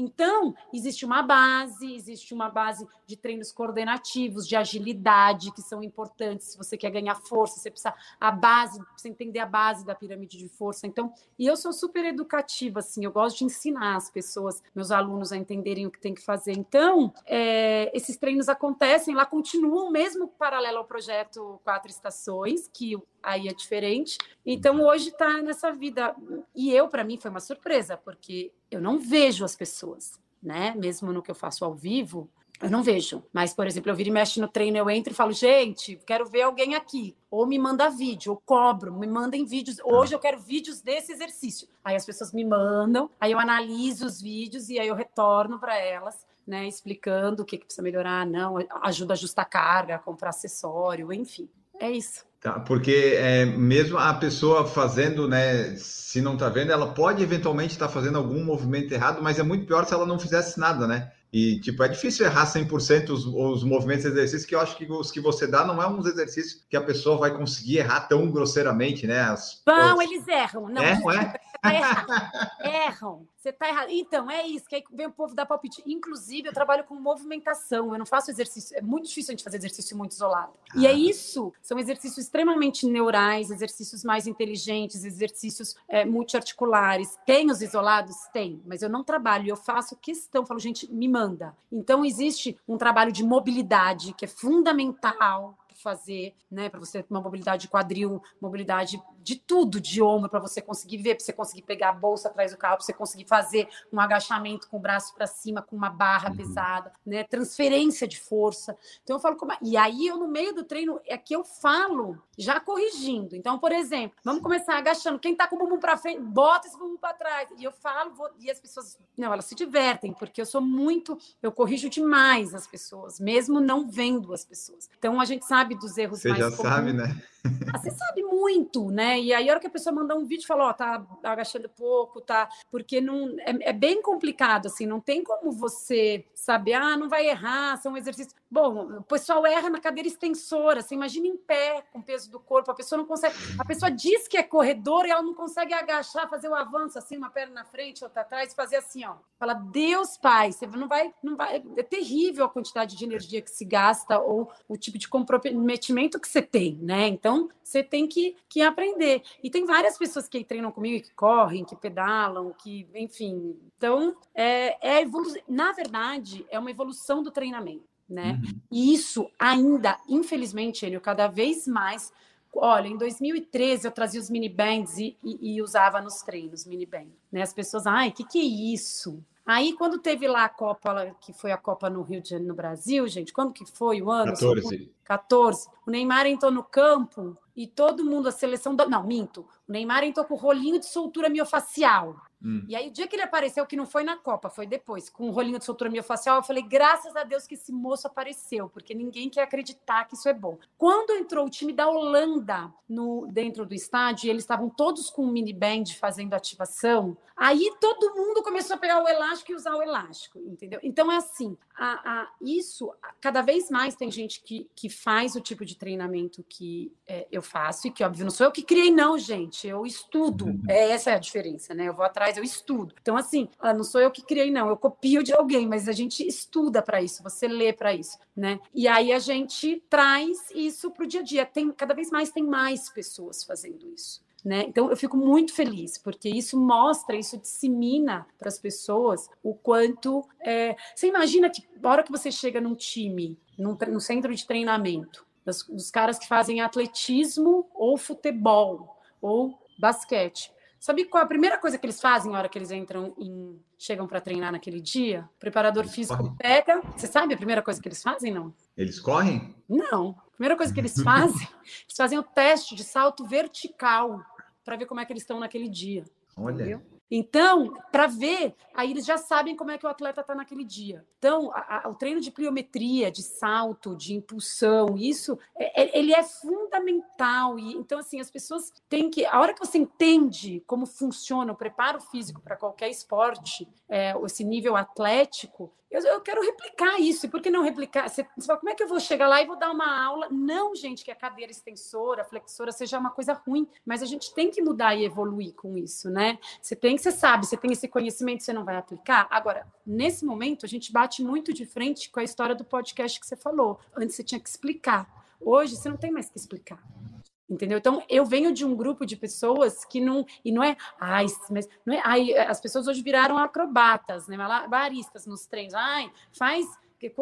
S1: Então, existe uma base, existe uma base de treinos coordenativos, de agilidade, que são importantes. Se você quer ganhar força, você precisa a base, precisa entender a base da pirâmide de força. Então, e eu sou super educativa, assim, eu gosto de ensinar as pessoas, meus alunos, a entenderem o que tem que fazer. Então, é, esses treinos acontecem, lá continuam, mesmo paralelo ao projeto Quatro Estações, que aí é diferente. Então, hoje está nessa vida. E eu, para mim, foi uma surpresa, porque eu não vejo as pessoas, né? Mesmo no que eu faço ao vivo, eu não vejo. Mas, por exemplo, eu viro e mexo no treino, eu entro e falo, gente, quero ver alguém aqui. Ou me manda vídeo, ou cobro, me mandem vídeos. Hoje eu quero vídeos desse exercício. Aí as pessoas me mandam, aí eu analiso os vídeos e aí eu retorno para elas. Né, explicando o que, que precisa melhorar, não, ajuda a ajustar carga, comprar acessório, enfim. É isso.
S3: Tá, porque é, mesmo a pessoa fazendo, né, se não está vendo, ela pode eventualmente estar tá fazendo algum movimento errado, mas é muito pior se ela não fizesse nada, né? E, tipo, é difícil errar 100% os, os movimentos e exercícios, que eu acho que os que você dá não é uns exercícios que a pessoa vai conseguir errar tão grosseiramente, né? As,
S1: Vão, os... eles erram. Não,
S3: é, não é?
S1: Tá erram. Você tá errado. Então, é isso, que aí vem o povo dar palpite. Inclusive, eu trabalho com movimentação, eu não faço exercício. É muito difícil a gente fazer exercício muito isolado. Ah. E é isso. São exercícios extremamente neurais, exercícios mais inteligentes, exercícios é, multiarticulares. Tem os isolados? Tem, mas eu não trabalho, eu faço questão, falo, gente, me manda. Então, existe um trabalho de mobilidade que é fundamental fazer, né? Para você ter uma mobilidade de quadril, mobilidade de tudo, de ombro, para você conseguir ver, para você conseguir pegar a bolsa atrás do carro, para você conseguir fazer um agachamento com o braço para cima, com uma barra uhum. pesada, né? Transferência de força. Então eu falo como. E aí eu, no meio do treino, é que eu falo, já corrigindo. Então, por exemplo, vamos começar agachando. Quem tá com o bumbum para frente, bota esse bumbum para trás. E eu falo, vou... e as pessoas, não, elas se divertem, porque eu sou muito, eu corrijo demais as pessoas, mesmo não vendo as pessoas. Então a gente sabe dos erros
S3: Você
S1: mais
S3: já comuns. sabe, né?
S1: Ah, você sabe muito, né? E aí, a hora que a pessoa mandar um vídeo, fala, ó, oh, tá agachando pouco, tá? Porque não é, é, bem complicado, assim, não tem como você saber, ah, não vai errar, são exercícios. Bom, o pessoal erra na cadeira extensora, você imagina em pé, com o peso do corpo, a pessoa não consegue. A pessoa diz que é corredor e ela não consegue agachar, fazer o avanço, assim, uma perna na frente, outra atrás, fazer assim, ó. Fala, Deus, pai, você não vai, não vai. É terrível a quantidade de energia que se gasta ou o tipo de comprometimento que você tem, né? Então, você tem que, que aprender. E tem várias pessoas que treinam comigo, que correm, que pedalam, que, enfim. Então, é, é evolu... na verdade, é uma evolução do treinamento, né? Uhum. E isso ainda, infelizmente, Enio, cada vez mais. Olha, em 2013 eu trazia os mini bands e, e, e usava nos treinos mini band. Né? As pessoas, ai, o que, que é isso? Aí, quando teve lá a Copa, que foi a Copa no Rio de Janeiro, no Brasil, gente, quando que foi o ano?
S3: 14.
S1: 14. O Neymar entrou no campo e todo mundo, a seleção. Do... Não, minto. O Neymar entrou com o rolinho de soltura miofacial. Hum. E aí, o dia que ele apareceu, que não foi na Copa, foi depois, com o rolinho de soltura miofacial, eu falei, graças a Deus que esse moço apareceu, porque ninguém quer acreditar que isso é bom. Quando entrou o time da Holanda no dentro do estádio, e eles estavam todos com um mini band fazendo ativação, aí todo mundo começou a pegar o elástico e usar o elástico, entendeu? Então, é assim, a, a, isso, cada vez mais tem gente que, que faz o tipo de treinamento que é, eu faço, e que, óbvio, não sou eu que criei, não, gente, eu estudo, uhum. é, essa é a diferença, né? Eu vou atrás eu estudo. Então, assim, ah, não sou eu que criei, não, eu copio de alguém, mas a gente estuda para isso, você lê para isso, né? E aí a gente traz isso para o dia a dia. Tem, cada vez mais tem mais pessoas fazendo isso. Né? Então eu fico muito feliz porque isso mostra, isso dissemina para as pessoas o quanto é... você imagina que a hora que você chega num time, num, no centro de treinamento, dos, dos caras que fazem atletismo ou futebol ou basquete, Sabe qual é a primeira coisa que eles fazem na hora que eles entram em chegam para treinar naquele dia? O preparador eles físico correm. pega. Você sabe a primeira coisa que eles fazem, não?
S3: Eles correm?
S1: Não. A primeira coisa que eles fazem, eles fazem o teste de salto vertical para ver como é que eles estão naquele dia.
S3: Olha. Entendeu?
S1: Então, para ver, aí eles já sabem como é que o atleta está naquele dia. Então, a, a, o treino de pliometria, de salto, de impulsão, isso, é, é, ele é fundamental. E então, assim, as pessoas têm que, a hora que você entende como funciona o preparo físico para qualquer esporte, é, esse nível atlético, eu, eu, quero replicar isso. E por que não replicar? Você, você fala, como é que eu vou chegar lá e vou dar uma aula? Não, gente, que a cadeira extensora, flexora seja uma coisa ruim, mas a gente tem que mudar e evoluir com isso, né? Você tem que, você sabe, você tem esse conhecimento, você não vai aplicar. Agora, nesse momento, a gente bate muito de frente com a história do podcast que você falou. Antes você tinha que explicar. Hoje você não tem mais que explicar. Entendeu? Então, eu venho de um grupo de pessoas que não. E não é. Ai, mas não é. Ai, as pessoas hoje viraram acrobatas, né? Baristas nos treinos. Ai, faz.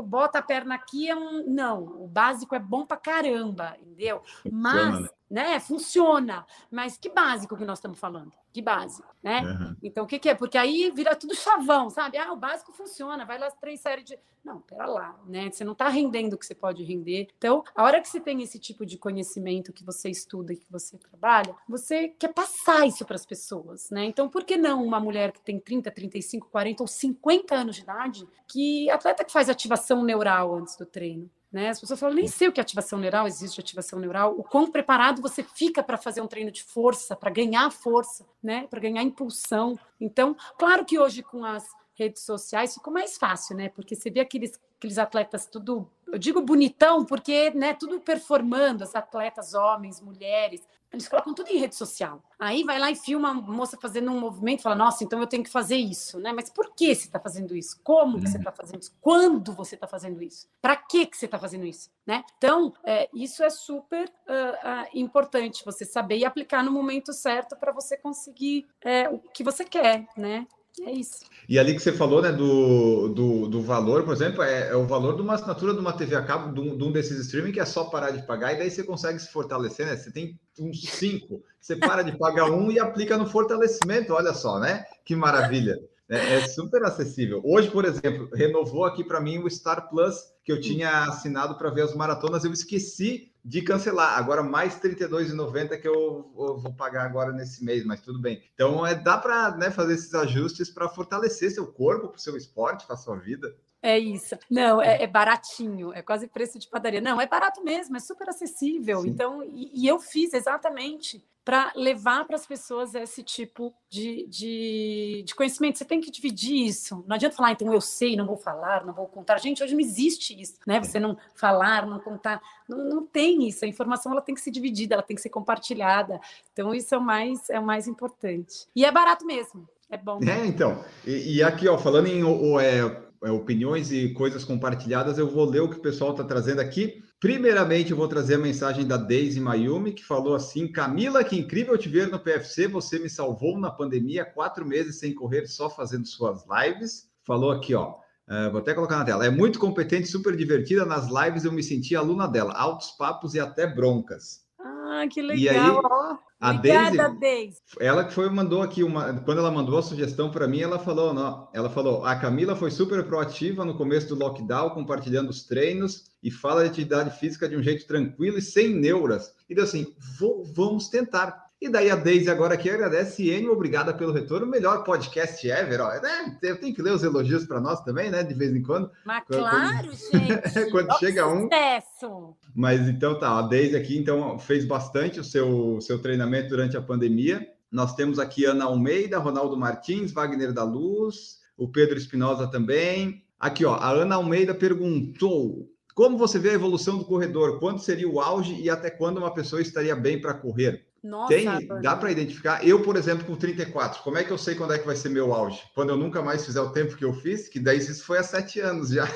S1: Bota a perna aqui, é um. Não, o básico é bom pra caramba, entendeu? Mas, né? Funciona. Mas que básico que nós estamos falando? de base, né? Uhum. Então, o que, que, é? Porque aí vira tudo chavão, sabe? Ah, o básico funciona, vai lá três séries de. Não, pera lá, né? Você não está rendendo o que você pode render. Então, a hora que você tem esse tipo de conhecimento que você estuda e que você trabalha, você quer passar isso para as pessoas, né? Então, por que não uma mulher que tem 30, 35, 40 ou 50 anos de idade, que atleta que faz ativação neural antes do treino? Né? As pessoas falam, nem sei o que é ativação neural, existe ativação neural, o quão preparado você fica para fazer um treino de força, para ganhar força, né? para ganhar impulsão. Então, claro que hoje com as redes sociais, ficou mais fácil, né? Porque você vê aqueles, aqueles atletas tudo, eu digo bonitão, porque, né, tudo performando, as atletas, homens, mulheres, eles colocam tudo em rede social. Aí vai lá e filma a moça fazendo um movimento, fala, nossa, então eu tenho que fazer isso, né? Mas por que você está fazendo isso? Como uhum. você está fazendo isso? Quando você está fazendo isso? Para que que você está fazendo isso, né? Então, é, isso é super uh, uh, importante você saber e aplicar no momento certo para você conseguir é, o que você quer, né? É isso.
S3: E ali que você falou, né, do, do, do valor, por exemplo, é, é, o valor de uma assinatura de uma TV a cabo, de um, de um, desses streaming, que é só parar de pagar, e daí você consegue se fortalecer, né? Você tem uns cinco, você para de pagar um e aplica no fortalecimento, olha só, né? Que maravilha. É, é super acessível. Hoje, por exemplo, renovou aqui para mim o Star Plus, que eu tinha assinado para ver as maratonas, eu esqueci de cancelar. Agora mais R$ 32,90 que eu, eu, vou pagar agora nesse mês, mas tudo bem. Então é dá para né, fazer esses ajustes para fortalecer seu corpo, para o seu esporte, para a sua vida.
S1: É isso. Não, é, é, baratinho, é quase preço de padaria. Não, é barato mesmo, é super acessível. Sim. Então, e, e, eu fiz exatamente para levar para as pessoas esse tipo de, de, de, conhecimento. Você tem que dividir isso. Não adianta falar, ah, então eu sei, não vou falar, não vou contar. Gente, hoje não existe isso, né? Você não falar, não contar. Não, não tem isso. A informação ela tem que ser dividida, ela tem que ser compartilhada. Então, isso é o mais, é o mais importante. E é barato mesmo. É bom.
S3: É, então. E, e aqui, ó, falando em o, é, é, opiniões e coisas compartilhadas, eu vou ler o que o pessoal está trazendo aqui. Primeiramente, eu vou trazer a mensagem da Daisy Mayumi, que falou assim: Camila, que incrível te ver no PFC. Você me salvou na pandemia, quatro meses sem correr, só fazendo suas lives. Falou aqui, ó. Uh, vou até colocar na tela. É muito competente, super divertida. Nas lives eu me senti aluna dela. Altos papos e até broncas.
S1: Ah, que legal. E aí,
S3: a Obrigada, Daisy, Ela que foi mandou aqui uma. Quando ela mandou a sugestão para mim, ela falou, não, ela falou: a Camila foi super proativa no começo do lockdown, compartilhando os treinos e fala de atividade física de um jeito tranquilo e sem neuras. E deu assim: vamos tentar. E daí a Deise agora aqui agradece, Enio, obrigada pelo retorno, melhor podcast ever, ó. É, eu tenho que ler os elogios para nós também, né, de vez em quando.
S1: Mas quando, claro, gente.
S3: quando chega um.
S1: Sucesso.
S3: Mas então tá, a Deise aqui então fez bastante o seu, seu treinamento durante a pandemia. Nós temos aqui Ana Almeida, Ronaldo Martins, Wagner da Luz, o Pedro Espinosa também. Aqui, ó, a Ana Almeida perguntou: como você vê a evolução do corredor? Quando seria o auge e até quando uma pessoa estaria bem para correr? Nossa, Tem, dá para identificar. Eu, por exemplo, com 34, como é que eu sei quando é que vai ser meu auge? Quando eu nunca mais fizer o tempo que eu fiz, que daí isso foi há sete anos já.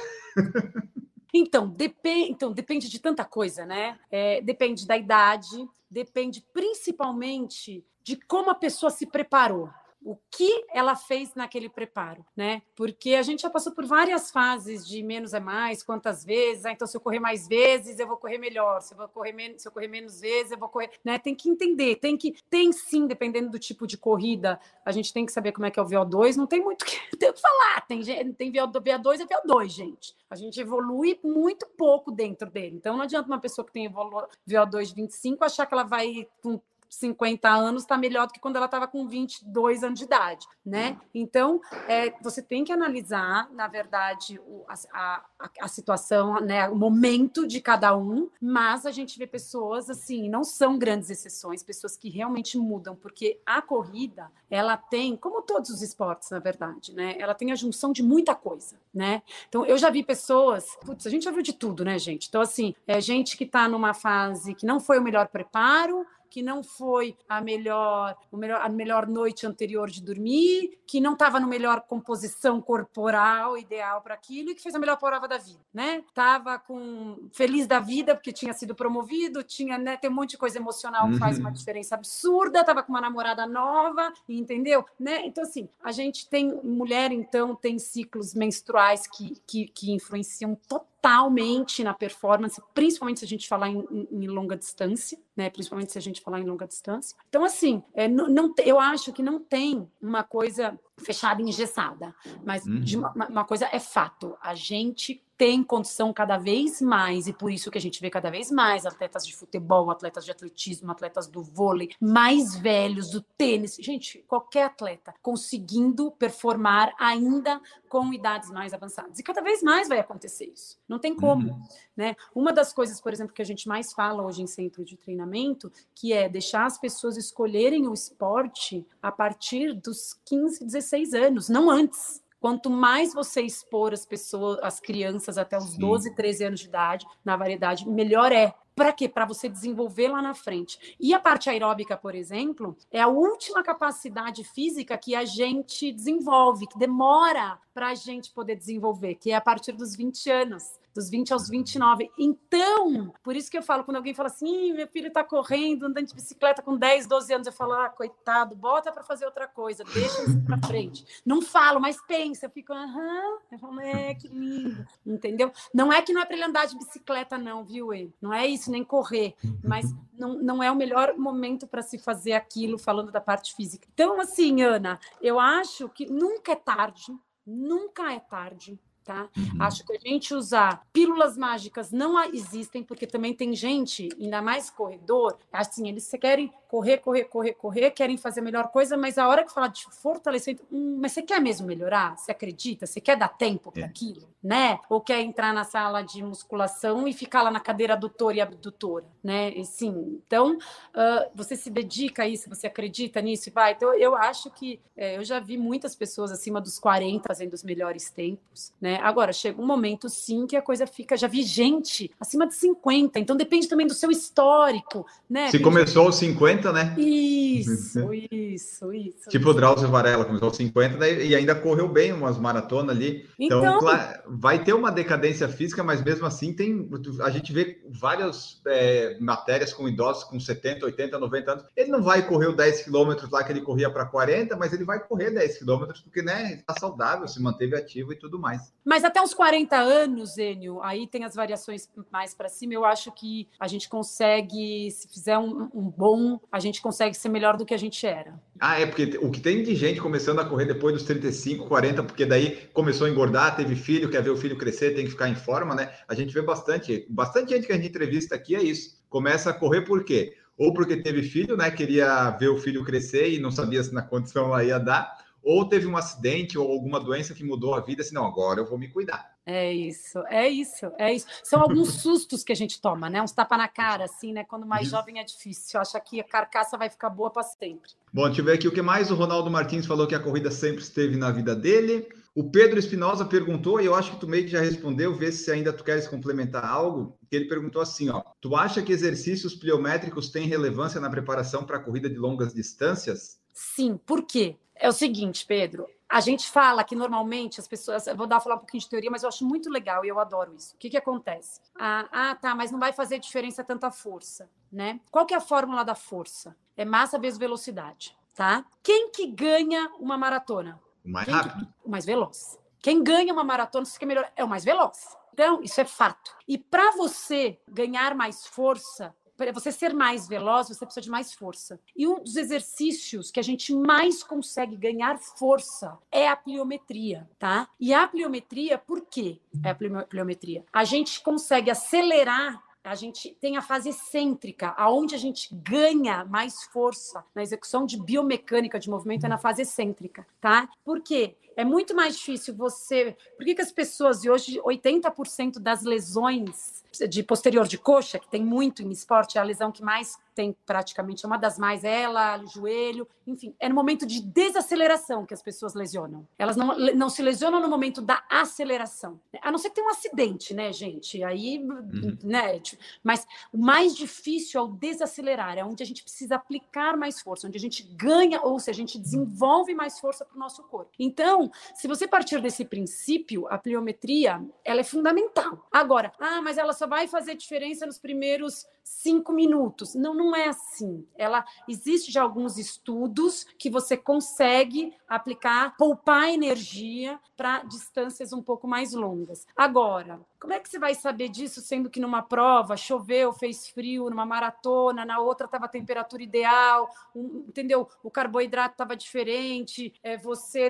S1: Então, depende, então, depende de tanta coisa, né? É, depende da idade, depende principalmente de como a pessoa se preparou o que ela fez naquele preparo, né? Porque a gente já passou por várias fases de menos é mais, quantas vezes, ah, então se eu correr mais vezes, eu vou correr melhor, se eu vou correr menos, se eu correr menos vezes, eu vou correr, né? Tem que entender, tem que tem sim, dependendo do tipo de corrida, a gente tem que saber como é que é o VO2, não tem muito que tem que falar, tem tem VO2 é VO2, gente. A gente evolui muito pouco dentro dele. Então não adianta uma pessoa que tem VO2 25 achar que ela vai com 50 anos está melhor do que quando ela estava com 22 anos de idade, né? Então, é, você tem que analisar, na verdade, o, a, a, a, situação, né, o momento de cada um, mas a gente vê pessoas, assim, não são grandes exceções, pessoas que realmente mudam, porque a corrida, ela tem, como todos os esportes, na verdade, né? Ela tem a junção de muita coisa, né? Então, eu já vi pessoas, putz, a gente já viu de tudo, né, gente? Então, assim, é gente que está numa fase que não foi o melhor preparo, que não foi a melhor, o melhor, a melhor noite anterior de dormir, que não estava no melhor composição corporal ideal para aquilo e que fez a melhor prova da vida, né? Tava com feliz da vida porque tinha sido promovido, tinha, né, tem um monte de coisa emocional que faz uma uhum. diferença absurda, tava com uma namorada nova, entendeu? Né? Então assim, a gente tem mulher então tem ciclos menstruais que que, que influenciam totalmente totalmente na performance, principalmente se a gente falar em, em, em, longa distância, né? Principalmente se a gente falar em longa distância. Então, assim, é, não, não, eu acho que não tem uma coisa fechada, engessada, mas uhum. uma, uma coisa é fato: a gente tem condição cada vez mais, e por isso que a gente vê cada vez mais atletas de futebol, atletas de atletismo, atletas do vôlei, mais velhos, do tênis, gente, qualquer atleta conseguindo performar ainda com idades mais avançadas. E cada vez mais vai acontecer isso. Não tem como, uhum. né? Uma das coisas, por exemplo, que a gente mais fala hoje em centro de treinamento, que é deixar as pessoas escolherem o esporte a partir dos 15, 16 anos, não antes Quanto mais você expor as pessoas, as crianças até os Sim. 12, 13 anos de idade na variedade, melhor é. Para quê? Para você desenvolver lá na frente. E a parte aeróbica, por exemplo, é a última capacidade física que a gente desenvolve, que demora para a gente poder desenvolver, que é a partir dos 20 anos dos 20 aos 29. Então, por isso que eu falo, quando alguém fala assim, meu filho está correndo, andando de bicicleta com 10, 12 anos, eu falo, ah, coitado, bota para fazer outra coisa, deixa isso para frente. Não falo, mas pensa, eu fico, aham, eu falo, é, que lindo, entendeu? Não é que não é para ele andar de bicicleta, não, viu, E? Não é isso, nem correr, mas não, não é o melhor momento para se fazer aquilo, falando da parte física. Então, assim, Ana, eu acho que nunca é tarde, nunca é tarde tá? Uhum. Acho que a gente usar pílulas mágicas não existem, porque também tem gente, ainda mais corredor, assim, eles querem correr, correr, correr, correr, querem fazer a melhor coisa, mas a hora que fala de fortalecimento, hum, mas você quer mesmo melhorar? Você acredita? Você quer dar tempo para é. aquilo, né? Ou quer entrar na sala de musculação e ficar lá na cadeira adutora e abdutora, né? E, sim, então uh, você se dedica a isso, você acredita nisso e vai. Então eu acho que é, eu já vi muitas pessoas acima dos 40 fazendo os melhores tempos, né? Agora chega um momento sim que a coisa fica, já vi gente acima de 50, então depende também do seu histórico, né?
S3: Se começou aos 50 50, né?
S1: Isso, isso, isso.
S3: Tipo o Drauzio Varela começou aos 50 né? e ainda correu bem umas maratonas ali. Então, então vai ter uma decadência física, mas mesmo assim tem. A gente vê várias é, matérias com idosos com 70, 80, 90 anos. Ele não vai correr os 10 quilômetros lá que ele corria para 40, mas ele vai correr 10 quilômetros porque, né, está saudável, se manteve ativo e tudo mais.
S1: Mas até uns 40 anos, Enio, aí tem as variações mais para cima. Eu acho que a gente consegue, se fizer um, um bom a gente consegue ser melhor do que a gente era.
S3: Ah, é porque o que tem de gente começando a correr depois dos 35, 40, porque daí começou a engordar, teve filho, quer ver o filho crescer, tem que ficar em forma, né? A gente vê bastante, bastante gente que a gente entrevista aqui é isso. Começa a correr por quê? Ou porque teve filho, né? Queria ver o filho crescer e não sabia se na condição lá ia dar, ou teve um acidente ou alguma doença que mudou a vida, assim, não, agora eu vou me cuidar.
S1: É isso, é isso, é isso. São alguns sustos que a gente toma, né? Uns tapa na cara, assim, né? Quando mais jovem é difícil. Acha que a carcaça vai ficar boa para sempre.
S3: Bom, deixa eu ver aqui o que mais. O Ronaldo Martins falou que a corrida sempre esteve na vida dele. O Pedro Espinosa perguntou, e eu acho que tu meio que já respondeu, vê se ainda tu queres complementar algo, que ele perguntou assim, ó, tu acha que exercícios pliométricos têm relevância na preparação para a corrida de longas distâncias?
S1: Sim, por quê? É o seguinte, Pedro, a gente fala que normalmente as pessoas, vou dar falar um pouquinho de teoria, mas eu acho muito legal e eu adoro isso. O que, que acontece? Ah, ah, tá, mas não vai fazer diferença tanta força, né? Qual que é a fórmula da força? É massa vezes velocidade, tá? Quem que ganha uma maratona?
S3: O mais Quem rápido.
S1: Que... O mais veloz. Quem ganha uma maratona, se quer melhor, é o mais veloz. Então, isso é fato. E para você ganhar mais força, para você ser mais veloz, você precisa de mais força. E um dos exercícios que a gente mais consegue ganhar força é a pliometria, tá? E a pliometria, por quê? É a pliometria. A gente consegue acelerar a gente tem a fase excêntrica, aonde a gente ganha mais força na execução de biomecânica de movimento é na fase excêntrica, tá? Por quê? É muito mais difícil você. Por que, que as pessoas, e hoje 80% das lesões de posterior de coxa, que tem muito em esporte, é a lesão que mais tem praticamente, é uma das mais, ela, joelho, enfim, é no momento de desaceleração que as pessoas lesionam. Elas não, não se lesionam no momento da aceleração. A não ser que tenha um acidente, né, gente? Aí, uhum. né? Tipo, mas o mais difícil é o desacelerar, é onde a gente precisa aplicar mais força, onde a gente ganha, ou seja, a gente desenvolve mais força para o nosso corpo. Então, se você partir desse princípio, a pliometria, ela é fundamental. Agora, ah, mas ela só vai fazer diferença nos primeiros cinco minutos. Não, não é assim. Ela existe já alguns estudos que você consegue aplicar, poupar energia para distâncias um pouco mais longas. Agora, como é que você vai saber disso, sendo que numa prova choveu, fez frio, numa maratona, na outra estava a temperatura ideal, um, entendeu? O carboidrato estava diferente, é, você.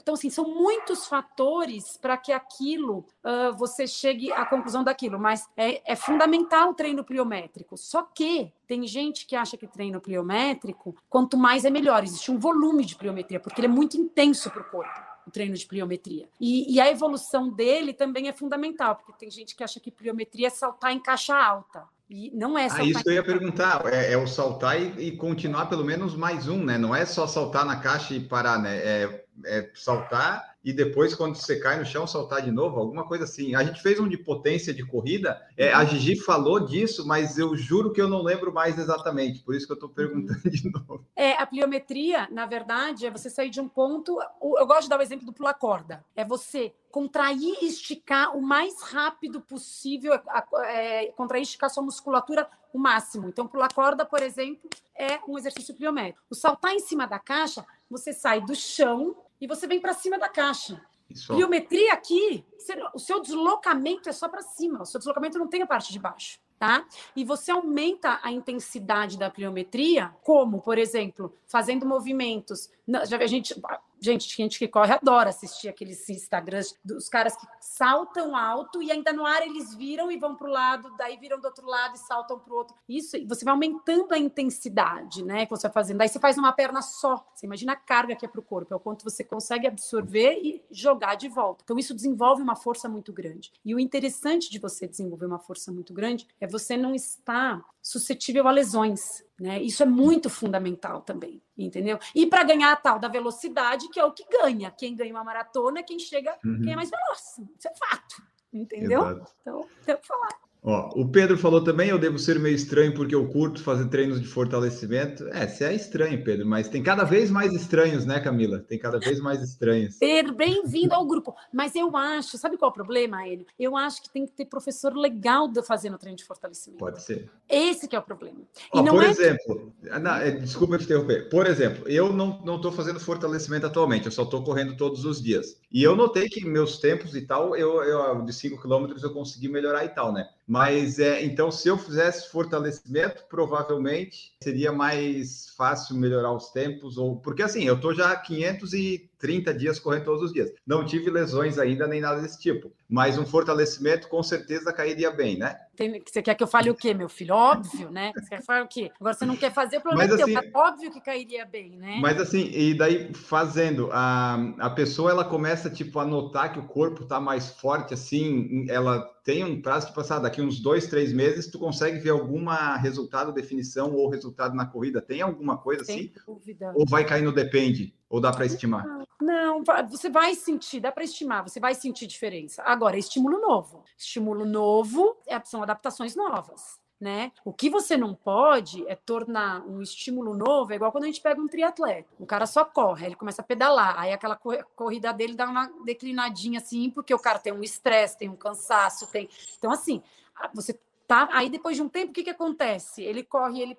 S1: Então, assim, são muitos fatores para que aquilo uh, você chegue à conclusão daquilo, mas é, é fundamental o treino pliométrico. Só que tem gente que acha que treino pliométrico, quanto mais é melhor. Existe um volume de pliometria, porque ele é muito intenso para o corpo o treino de pliometria. E, e, a evolução dele também é fundamental, porque tem gente que acha que pliometria é saltar em caixa alta. E não é
S3: saltar. Ah, isso eu ia perguntar, é, é o saltar e, e, continuar pelo menos mais um, né? Não é só saltar na caixa e parar, né? É, é saltar e depois, quando você cai no chão, saltar de novo, alguma coisa assim. A gente fez um de potência de corrida, é, a Gigi falou disso, mas eu juro que eu não lembro mais exatamente, por isso que eu estou perguntando de novo.
S1: É, a pliometria, na verdade, é você sair de um ponto. Eu gosto de dar o exemplo do pular corda. É você contrair e esticar o mais rápido possível, é, contrair e esticar sua musculatura o máximo. Então, pular corda, por exemplo, é um exercício pliométrico. O saltar em cima da caixa, você sai do chão e você vem para cima da caixa. Isso. Pliometria aqui, o seu deslocamento é só para cima, o seu deslocamento não tem a parte de baixo. Tá? E você aumenta a intensidade da pliometria, como, por exemplo, fazendo movimentos. Já a gente, Gente, gente que corre adora assistir aqueles Instagrams dos caras que saltam alto e ainda no ar eles viram e vão para o lado, daí viram do outro lado e saltam para o outro. Isso, você vai aumentando a intensidade, né? Que você vai fazendo. Daí você faz uma perna só. Você imagina a carga que é para o corpo, é o quanto você consegue absorver e jogar de volta. Então, isso desenvolve uma força muito grande. E o interessante de você desenvolver uma força muito grande é você não estar suscetível a lesões. Né? Isso é muito fundamental também, entendeu? E para ganhar a tal da velocidade, que é o que ganha. Quem ganha uma maratona é quem chega, uhum. quem é mais veloz. Isso é fato, entendeu? Exato. Então, tem que falar.
S3: Ó, o Pedro falou também, eu devo ser meio estranho porque eu curto fazer treinos de fortalecimento. É, você é estranho, Pedro, mas tem cada vez mais estranhos, né, Camila? Tem cada vez mais estranhos.
S1: Pedro, bem-vindo ao grupo. Mas eu acho, sabe qual é o problema, ele? Eu acho que tem que ter professor legal fazendo treino de fortalecimento.
S3: Pode ser.
S1: Esse que é o problema.
S3: Ó, por é... exemplo, não, é, desculpa te interromper. Por exemplo, eu não não estou fazendo fortalecimento atualmente, eu só estou correndo todos os dias. E eu notei que meus tempos e tal, eu, eu de 5 quilômetros eu consegui melhorar e tal, né? Mas é, então, se eu fizesse fortalecimento, provavelmente seria mais fácil melhorar os tempos, ou porque assim, eu tô já 530 dias correndo todos os dias. Não tive lesões ainda nem nada desse tipo, mas um fortalecimento com certeza cairia bem, né?
S1: Tem, você quer que eu fale o quê, meu filho? Óbvio, né? Você quer falar o quê? Agora você não quer fazer, o problema mas, é assim, teu, óbvio que cairia bem, né?
S3: Mas assim, e daí fazendo, a, a pessoa ela começa tipo a notar que o corpo tá mais forte, assim, ela tem um prazo de passar daqui uns dois, três meses, tu consegue ver alguma resultado, definição ou resultado na corrida? Tem alguma coisa Sem assim? Dúvida. Ou vai cair no depende? Ou dá para estimar?
S1: Não, você vai sentir, dá para estimar, você vai sentir diferença. Agora, é estímulo novo. Estímulo novo é, são adaptações novas. Né? O que você não pode é tornar um estímulo novo, é igual quando a gente pega um triatleta. O cara só corre, ele começa a pedalar, aí aquela corrida dele dá uma declinadinha assim, porque o cara tem um estresse, tem um cansaço, tem. Então, assim, você Tá? Aí depois de um tempo, o que, que acontece? Ele corre ele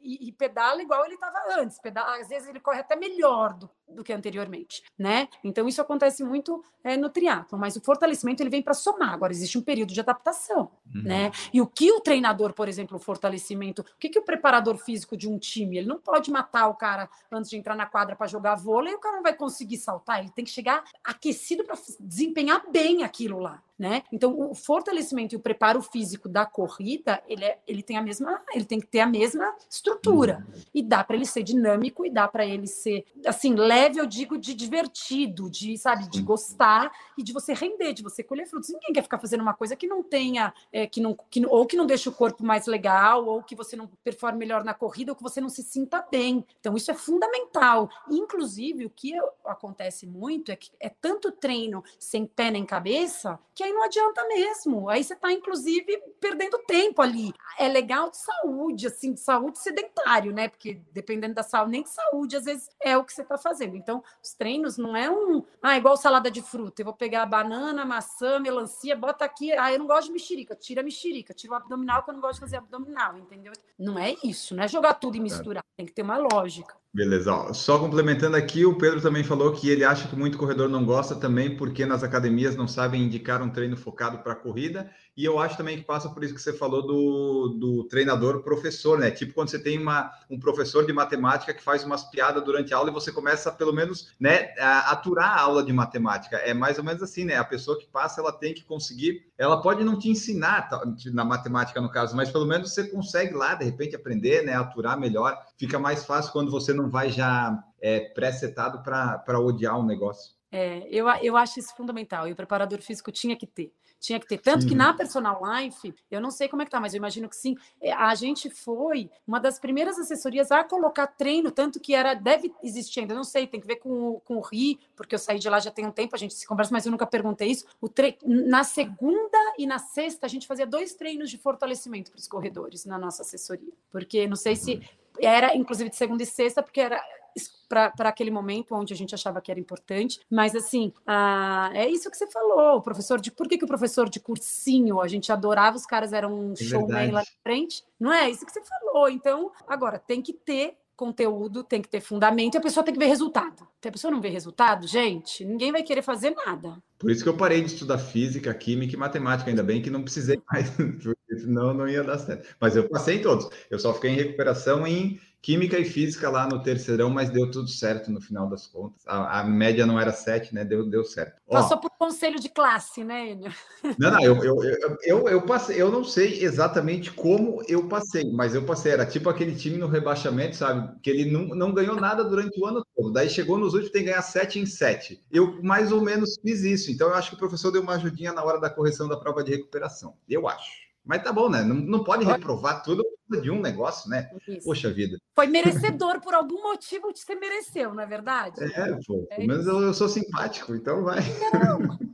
S1: e, e pedala igual ele estava antes. Pedala, às vezes ele corre até melhor do, do que anteriormente, né? Então isso acontece muito é, no triatlo, mas o fortalecimento ele vem para somar. Agora existe um período de adaptação, uhum. né? E o que o treinador, por exemplo, o fortalecimento, o que, que o preparador físico de um time, ele não pode matar o cara antes de entrar na quadra para jogar vôlei, e o cara não vai conseguir saltar, ele tem que chegar aquecido para desempenhar bem aquilo lá né? Então, o fortalecimento e o preparo físico da corrida, ele, é, ele tem a mesma, ele tem que ter a mesma estrutura. Uhum. E dá para ele ser dinâmico e dá para ele ser, assim, leve, eu digo, de divertido, de, sabe, de gostar e de você render, de você colher frutos. Ninguém quer ficar fazendo uma coisa que não tenha, é, que não, que, ou que não deixe o corpo mais legal, ou que você não performe melhor na corrida, ou que você não se sinta bem. Então, isso é fundamental. Inclusive, o que acontece muito é que é tanto treino sem pé nem cabeça que aí não adianta mesmo. Aí você está, inclusive, perdendo tempo ali. É legal de saúde, assim, de saúde sedentário, né? Porque dependendo da saúde, nem de saúde, às vezes é o que você está fazendo. Então, os treinos não é um. Ah, igual salada de fruta. Eu vou pegar banana, maçã, melancia, bota aqui. Ah, eu não gosto de mexerica. Tira a mexerica, tira o abdominal, que eu não gosto de fazer abdominal, entendeu? Não é isso, não é jogar tudo e misturar. Tem que ter uma lógica.
S3: Beleza, ó. só complementando aqui, o Pedro também falou que ele acha que muito corredor não gosta também porque nas academias não sabem indicar um treino focado para corrida e eu acho também que passa por isso que você falou do, do treinador professor, né? Tipo quando você tem uma, um professor de matemática que faz umas piadas durante a aula e você começa, pelo menos, né, a aturar a aula de matemática. É mais ou menos assim, né? A pessoa que passa, ela tem que conseguir. Ela pode não te ensinar na matemática, no caso, mas pelo menos você consegue lá, de repente, aprender, né? Aturar melhor. Fica mais fácil quando você não vai já é, pré-setado para odiar um negócio.
S1: É, eu, eu acho isso fundamental. E o preparador físico tinha que ter. Tinha que ter. Tanto sim. que na Personal Life, eu não sei como é que tá, mas eu imagino que sim. É, a gente foi uma das primeiras assessorias a colocar treino, tanto que era, deve existir ainda, não sei, tem que ver com, com o RI, porque eu saí de lá já tem um tempo, a gente se conversa, mas eu nunca perguntei isso. O tre... Na segunda e na sexta, a gente fazia dois treinos de fortalecimento para os corredores na nossa assessoria. Porque não sei se era, inclusive, de segunda e sexta, porque era para aquele momento onde a gente achava que era importante. Mas, assim, ah, é isso que você falou. O professor de. Por que, que o professor de cursinho a gente adorava, os caras eram um é showman lá na frente? Não é isso que você falou. Então, agora, tem que ter conteúdo, tem que ter fundamento e a pessoa tem que ver resultado. Se a pessoa não vê resultado, gente, ninguém vai querer fazer nada.
S3: Por isso que eu parei de estudar física, química e matemática, ainda bem que não precisei mais, senão não ia dar certo. Mas eu passei todos. Eu só fiquei em recuperação em Química e física lá no terceirão, mas deu tudo certo no final das contas. A, a média não era sete, né? Deu, deu certo.
S1: Passou Ó, por conselho de classe, né, Enio?
S3: Não, não, eu, eu, eu, eu, eu, passei, eu não sei exatamente como eu passei, mas eu passei. Era tipo aquele time no rebaixamento, sabe? Que ele não, não ganhou nada durante o ano todo. Daí chegou nos últimos, tem que ganhar sete em sete. Eu mais ou menos fiz isso. Então eu acho que o professor deu uma ajudinha na hora da correção da prova de recuperação. Eu acho. Mas tá bom, né? Não, não pode reprovar tudo de um negócio, né? Isso. Poxa vida.
S1: Foi merecedor por algum motivo você mereceu, não é verdade?
S3: É, pô. É pelo menos eu, eu, sou simpático, então vai. Não.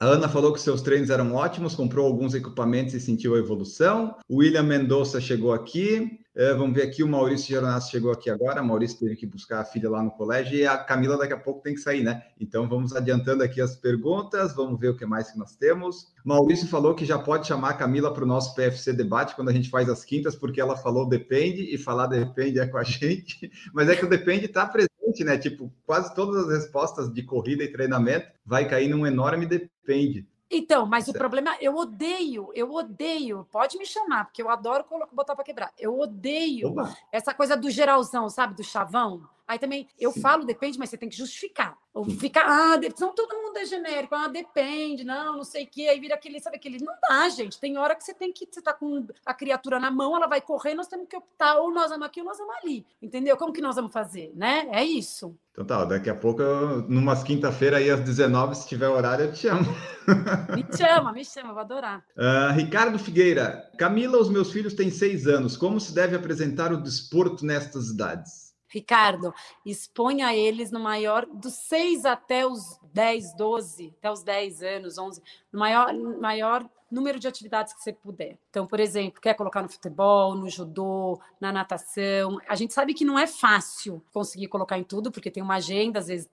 S3: A Ana falou que seus treinos eram ótimos, comprou alguns equipamentos e sentiu a evolução. O William Mendonça chegou aqui. É, vamos ver aqui, o Maurício Geronasso chegou aqui agora. A Maurício teve que buscar a filha lá no colégio e a Camila daqui a pouco tem que sair, né? Então vamos adiantando aqui as perguntas, vamos ver o que mais que nós temos. Maurício falou que já pode chamar a Camila para o nosso PFC debate quando a gente faz as quintas, porque ela falou depende, e falar depende é com a gente, mas é que o depende está presente, né? Tipo, quase todas as respostas de corrida e treinamento vai cair num enorme depende.
S1: Então, mas certo. o problema, eu odeio, eu odeio, pode me chamar, porque eu adoro botar para quebrar. Eu odeio Oba. essa coisa do geralzão, sabe, do chavão. Aí também, eu falo depende, mas você tem que justificar. Ou ficar, ah, de... não todo mundo é genérico, ah, depende, não, não sei o quê, aí vira aquele, sabe aquele, não dá, gente. Tem hora que você tem que, você tá com a criatura na mão, ela vai correr, nós temos que optar, ou nós vamos aqui ou nós vamos ali, entendeu? Como que nós vamos fazer, né? É isso.
S3: Então tá, daqui a pouco, numa quinta-feira aí às 19 se tiver horário, eu te chamo.
S1: Me chama, me chama, vou adorar.
S3: Uh, Ricardo Figueira, Camila, os meus filhos têm seis anos, como se deve apresentar o desporto nestas idades?
S1: Ricardo, exponha eles no maior, dos 6 até os 10, 12, até os 10 anos, 11, no maior, maior número de atividades que você puder. Então, por exemplo, quer colocar no futebol, no judô, na natação. A gente sabe que não é fácil conseguir colocar em tudo, porque tem uma agenda, às vezes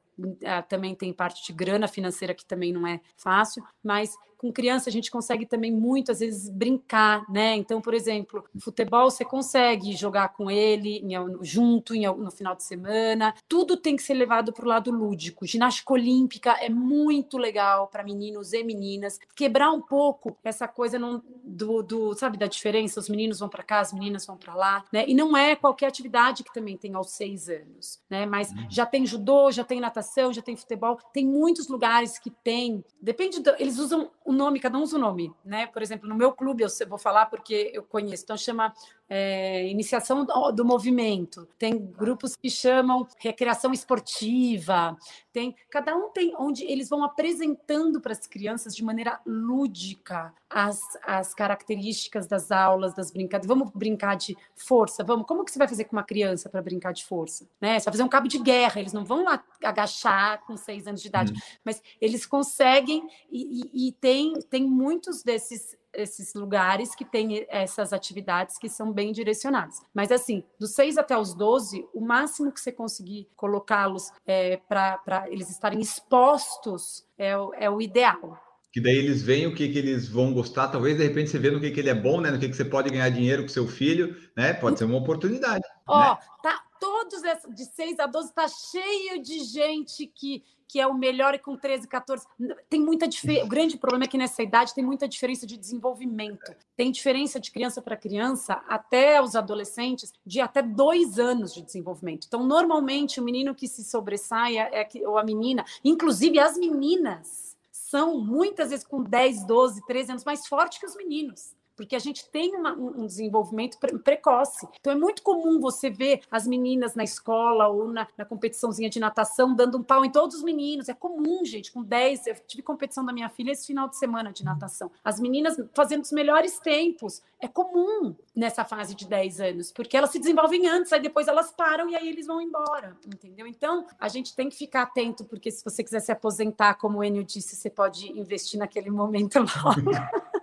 S1: ah, também tem parte de grana financeira que também não é fácil, mas com criança a gente consegue também muito, às vezes, brincar, né? Então, por exemplo, futebol você consegue jogar com ele junto no final de semana. Tudo tem que ser levado para o lado lúdico. Ginástica olímpica é muito legal para meninos e meninas. Quebrar um pouco essa coisa não, do, do, sabe, da diferença. Os meninos vão para cá, as meninas vão para lá, né? E não é qualquer atividade que também tem aos seis anos, né? Mas uhum. já tem judô, já tem natação, já tem futebol. Tem muitos lugares que tem. Depende, do, eles usam o nome, cada um usa o nome, né? Por exemplo, no meu clube, eu vou falar porque eu conheço, então chama é, iniciação do, do, movimento, tem grupos que chamam recreação esportiva, tem cada um tem onde eles vão apresentando para as crianças de maneira lúdica as, as características das aulas, das brincadeiras. Vamos brincar de força, vamos. Como que você vai fazer com uma criança para brincar de força? Né? Você vai fazer um cabo de guerra, eles não vão lá agachar com seis anos de idade, hum. mas eles conseguem e, e, e tem, tem muitos desses esses lugares que têm essas atividades que são bem direcionadas. Mas, assim, dos 6 até os 12, o máximo que você conseguir colocá-los é, para eles estarem expostos é, o, é o ideal
S3: que daí eles veem o que, que eles vão gostar, talvez de repente você vê no que, que ele é bom, né? No que, que você pode ganhar dinheiro com seu filho, né? Pode ser uma oportunidade.
S1: Ó, né? tá todos de 6 a 12 tá cheio de gente que que é o melhor e com 13, 14. Tem muita diferença. O grande problema é que nessa idade tem muita diferença de desenvolvimento. Tem diferença de criança para criança até os adolescentes de até dois anos de desenvolvimento. Então, normalmente, o menino que se sobressai é que, ou a menina, inclusive as meninas, são muitas vezes com 10, 12, 13 anos mais fortes que os meninos porque a gente tem uma, um desenvolvimento pre precoce. Então é muito comum você ver as meninas na escola ou na, na, competiçãozinha de natação dando um pau em todos os meninos. É comum, gente, com 10. Eu tive competição da minha filha esse final de semana de natação. As meninas fazendo os melhores tempos. É comum nessa fase de 10 anos, porque elas se desenvolvem antes, aí depois elas param e aí eles vão embora, entendeu? Então a gente tem que ficar atento, porque se você quiser se aposentar, como o Enio disse, você pode investir naquele momento logo.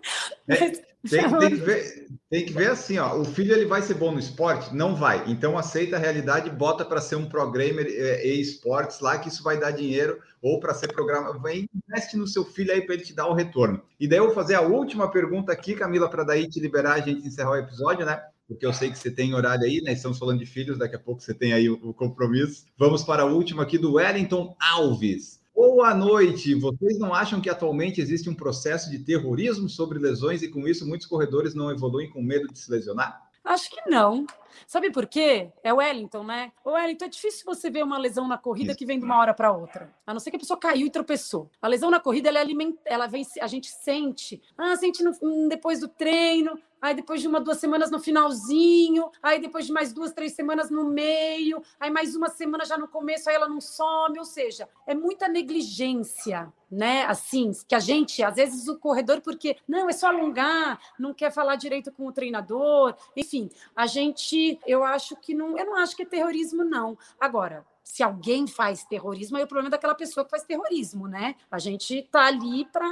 S3: É, tem, tem, que ver, tem que ver assim, ó, o filho ele vai ser bom no esporte? Não vai. Então aceita a realidade, bota para ser um programmer é, e esportes lá, que isso vai dar dinheiro, ou para ser programa. Vem, investe no seu filho aí para ele te dar o retorno. E daí eu vou fazer a última pergunta aqui, Camila, para daí te liberar, a gente encerrar o episódio, né? Porque eu sei que você tem horário aí, né? Estamos falando de filhos, daqui a pouco você tem aí o, o compromisso. Vamos para a última aqui do Wellington Alves. Boa noite. Vocês não acham que atualmente existe um processo de terrorismo sobre lesões e com isso muitos corredores não evoluem com medo de se lesionar?
S1: Acho que não. Sabe por quê? É o Wellington, né? O Wellington, é difícil você ver uma lesão na corrida que vem de uma hora para outra. A não ser que a pessoa caiu e tropeçou. A lesão na corrida, ela é aliment... ela vem, a gente sente. Ah, sente no... depois do treino, aí depois de uma, duas semanas no finalzinho, aí depois de mais duas, três semanas no meio, aí mais uma semana já no começo, aí ela não some, ou seja, é muita negligência, né? Assim, que a gente, às vezes, o corredor, porque não, é só alongar, não quer falar direito com o treinador, enfim, a gente, eu acho que não, eu não acho que é terrorismo, não. Agora, se alguém faz terrorismo, aí o problema é daquela pessoa que faz terrorismo, né? A gente tá ali para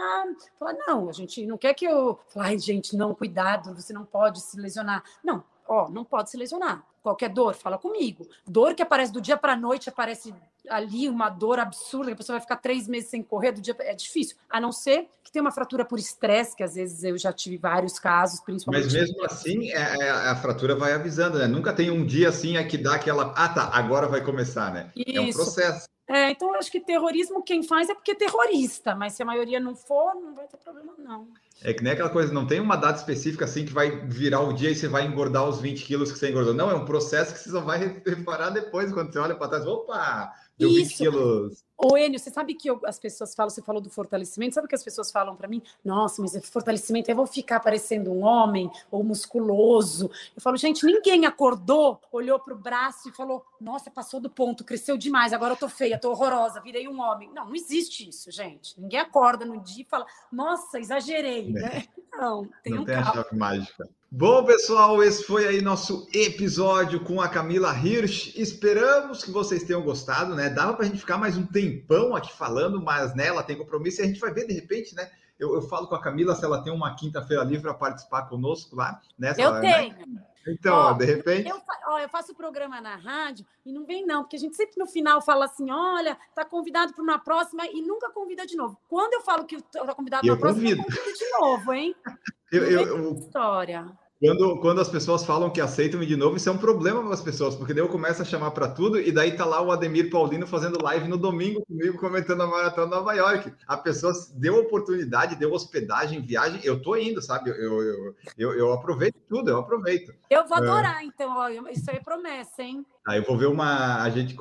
S1: falar, não, a gente não quer que eu. Ai, gente, não, cuidado, você não pode se lesionar. Não, ó, não pode se lesionar. Qualquer dor, fala comigo. Dor que aparece do dia para noite, aparece ali uma dor absurda, que a pessoa vai ficar três meses sem correr, do dia é difícil. A não ser que tenha uma fratura por estresse, que às vezes eu já tive vários casos, principalmente.
S3: Mas mesmo assim, é, é, a fratura vai avisando, né? Nunca tem um dia assim é que dá aquela. Ah, tá, agora vai começar, né?
S1: Isso. É um processo. É, então eu acho que terrorismo quem faz é porque é terrorista, mas se a maioria não for, não vai ter problema, não.
S3: É que nem aquela coisa, não tem uma data específica assim que vai virar o dia e você vai engordar os 20 quilos que você engordou. Não, é um processo que você só vai reparar depois, quando você olha para trás. Opa, deu Isso. 20 quilos.
S1: Ô, Enio, você sabe que eu, as pessoas falam, você falou do fortalecimento, sabe o que as pessoas falam para mim? Nossa, mas é fortalecimento, eu vou ficar parecendo um homem ou musculoso. Eu falo, gente, ninguém acordou, olhou para o braço e falou, nossa, passou do ponto, cresceu demais, agora eu tô feia, tô horrorosa, virei um homem. Não, não existe isso, gente. Ninguém acorda no dia e fala, nossa, exagerei, é. né? Não, tem não um tem a chave
S3: mágica. Bom, pessoal, esse foi aí nosso episódio com a Camila Hirsch. Esperamos que vocês tenham gostado, né? Dava para a gente ficar mais um tempão aqui falando, mas né, ela tem compromisso e a gente vai ver de repente, né? Eu, eu falo com a Camila se ela tem uma quinta-feira livre para participar conosco lá. Nessa,
S1: eu tenho. Né?
S3: Então, ó, de repente.
S1: Eu, ó, eu faço programa na rádio e não vem, não, porque a gente sempre no final fala assim: olha, tá convidado para uma próxima e nunca convida de novo. Quando eu falo que tá convidado para uma próxima, eu convido de novo, hein?
S3: eu, eu, eu, história. Quando, quando as pessoas falam que aceitam de novo, isso é um problema para as pessoas, porque daí eu começo a chamar para tudo e daí tá lá o Ademir Paulino fazendo live no domingo comigo, comentando a Maratona Nova York. A pessoa deu oportunidade, deu hospedagem, viagem, eu tô indo, sabe? Eu, eu, eu, eu aproveito tudo, eu aproveito.
S1: Eu vou adorar, é... então, ó, isso aí é promessa, hein?
S3: Aí eu vou ver uma. A gente,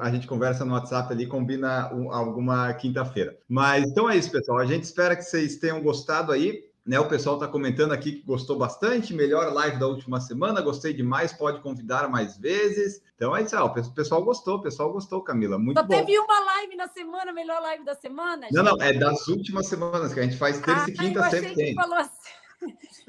S3: a gente conversa no WhatsApp ali, combina alguma quinta-feira. Mas então é isso, pessoal. A gente espera que vocês tenham gostado aí. Né, o pessoal está comentando aqui que gostou bastante, melhor live da última semana, gostei demais, pode convidar mais vezes. Então é isso, ó, o pessoal gostou, o pessoal gostou, Camila, muito Só bom.
S1: teve uma live na semana, melhor live da semana?
S3: Gente? Não, não, é das últimas semanas, que a gente faz terça ah, e quinta sempre tem.
S1: Falou assim.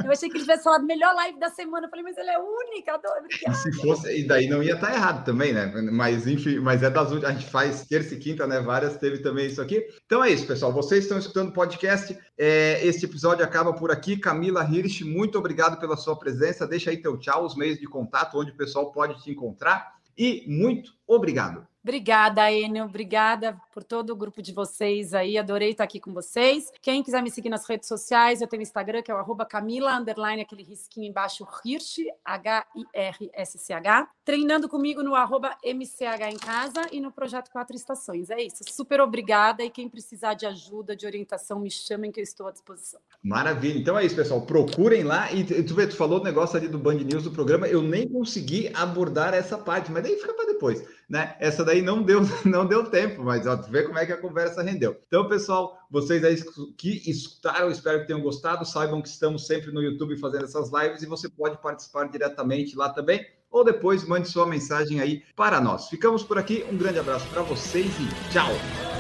S1: Eu achei que ele tivesse falado melhor live da semana. Eu falei, mas ele é única, adoro.
S3: Se fosse, e daí não ia estar errado também, né? Mas enfim, mas é das últimas. A gente faz terça e quinta, né? Várias teve também isso aqui. Então é isso, pessoal. Vocês estão escutando o podcast. É, este episódio acaba por aqui. Camila Hirsch, muito obrigado pela sua presença. Deixa aí teu tchau, os meios de contato, onde o pessoal pode te encontrar. E muito obrigado.
S1: Obrigada, Enio. Obrigada por todo o grupo de vocês aí. Adorei estar aqui com vocês. Quem quiser me seguir nas redes sociais, eu tenho o Instagram, que é o arroba Camila, underline, aquele risquinho embaixo, Hirsch, H-I-R-S-C-H. Treinando comigo no arroba MCH em casa e no Projeto Quatro Estações. É isso. Super obrigada. E quem precisar de ajuda, de orientação, me chamem que eu estou à disposição.
S3: Maravilha. Então é isso, pessoal. Procurem lá. E tu vê, tu falou o negócio ali do Band News do programa. Eu nem consegui abordar essa parte, mas daí fica para depois. Né? Essa daí não deu, não deu tempo, mas ó, vê como é que a conversa rendeu. Então, pessoal, vocês aí que escutaram, espero que tenham gostado. Saibam que estamos sempre no YouTube fazendo essas lives e você pode participar diretamente lá também. Ou depois mande sua mensagem aí para nós. Ficamos por aqui. Um grande abraço para vocês e tchau!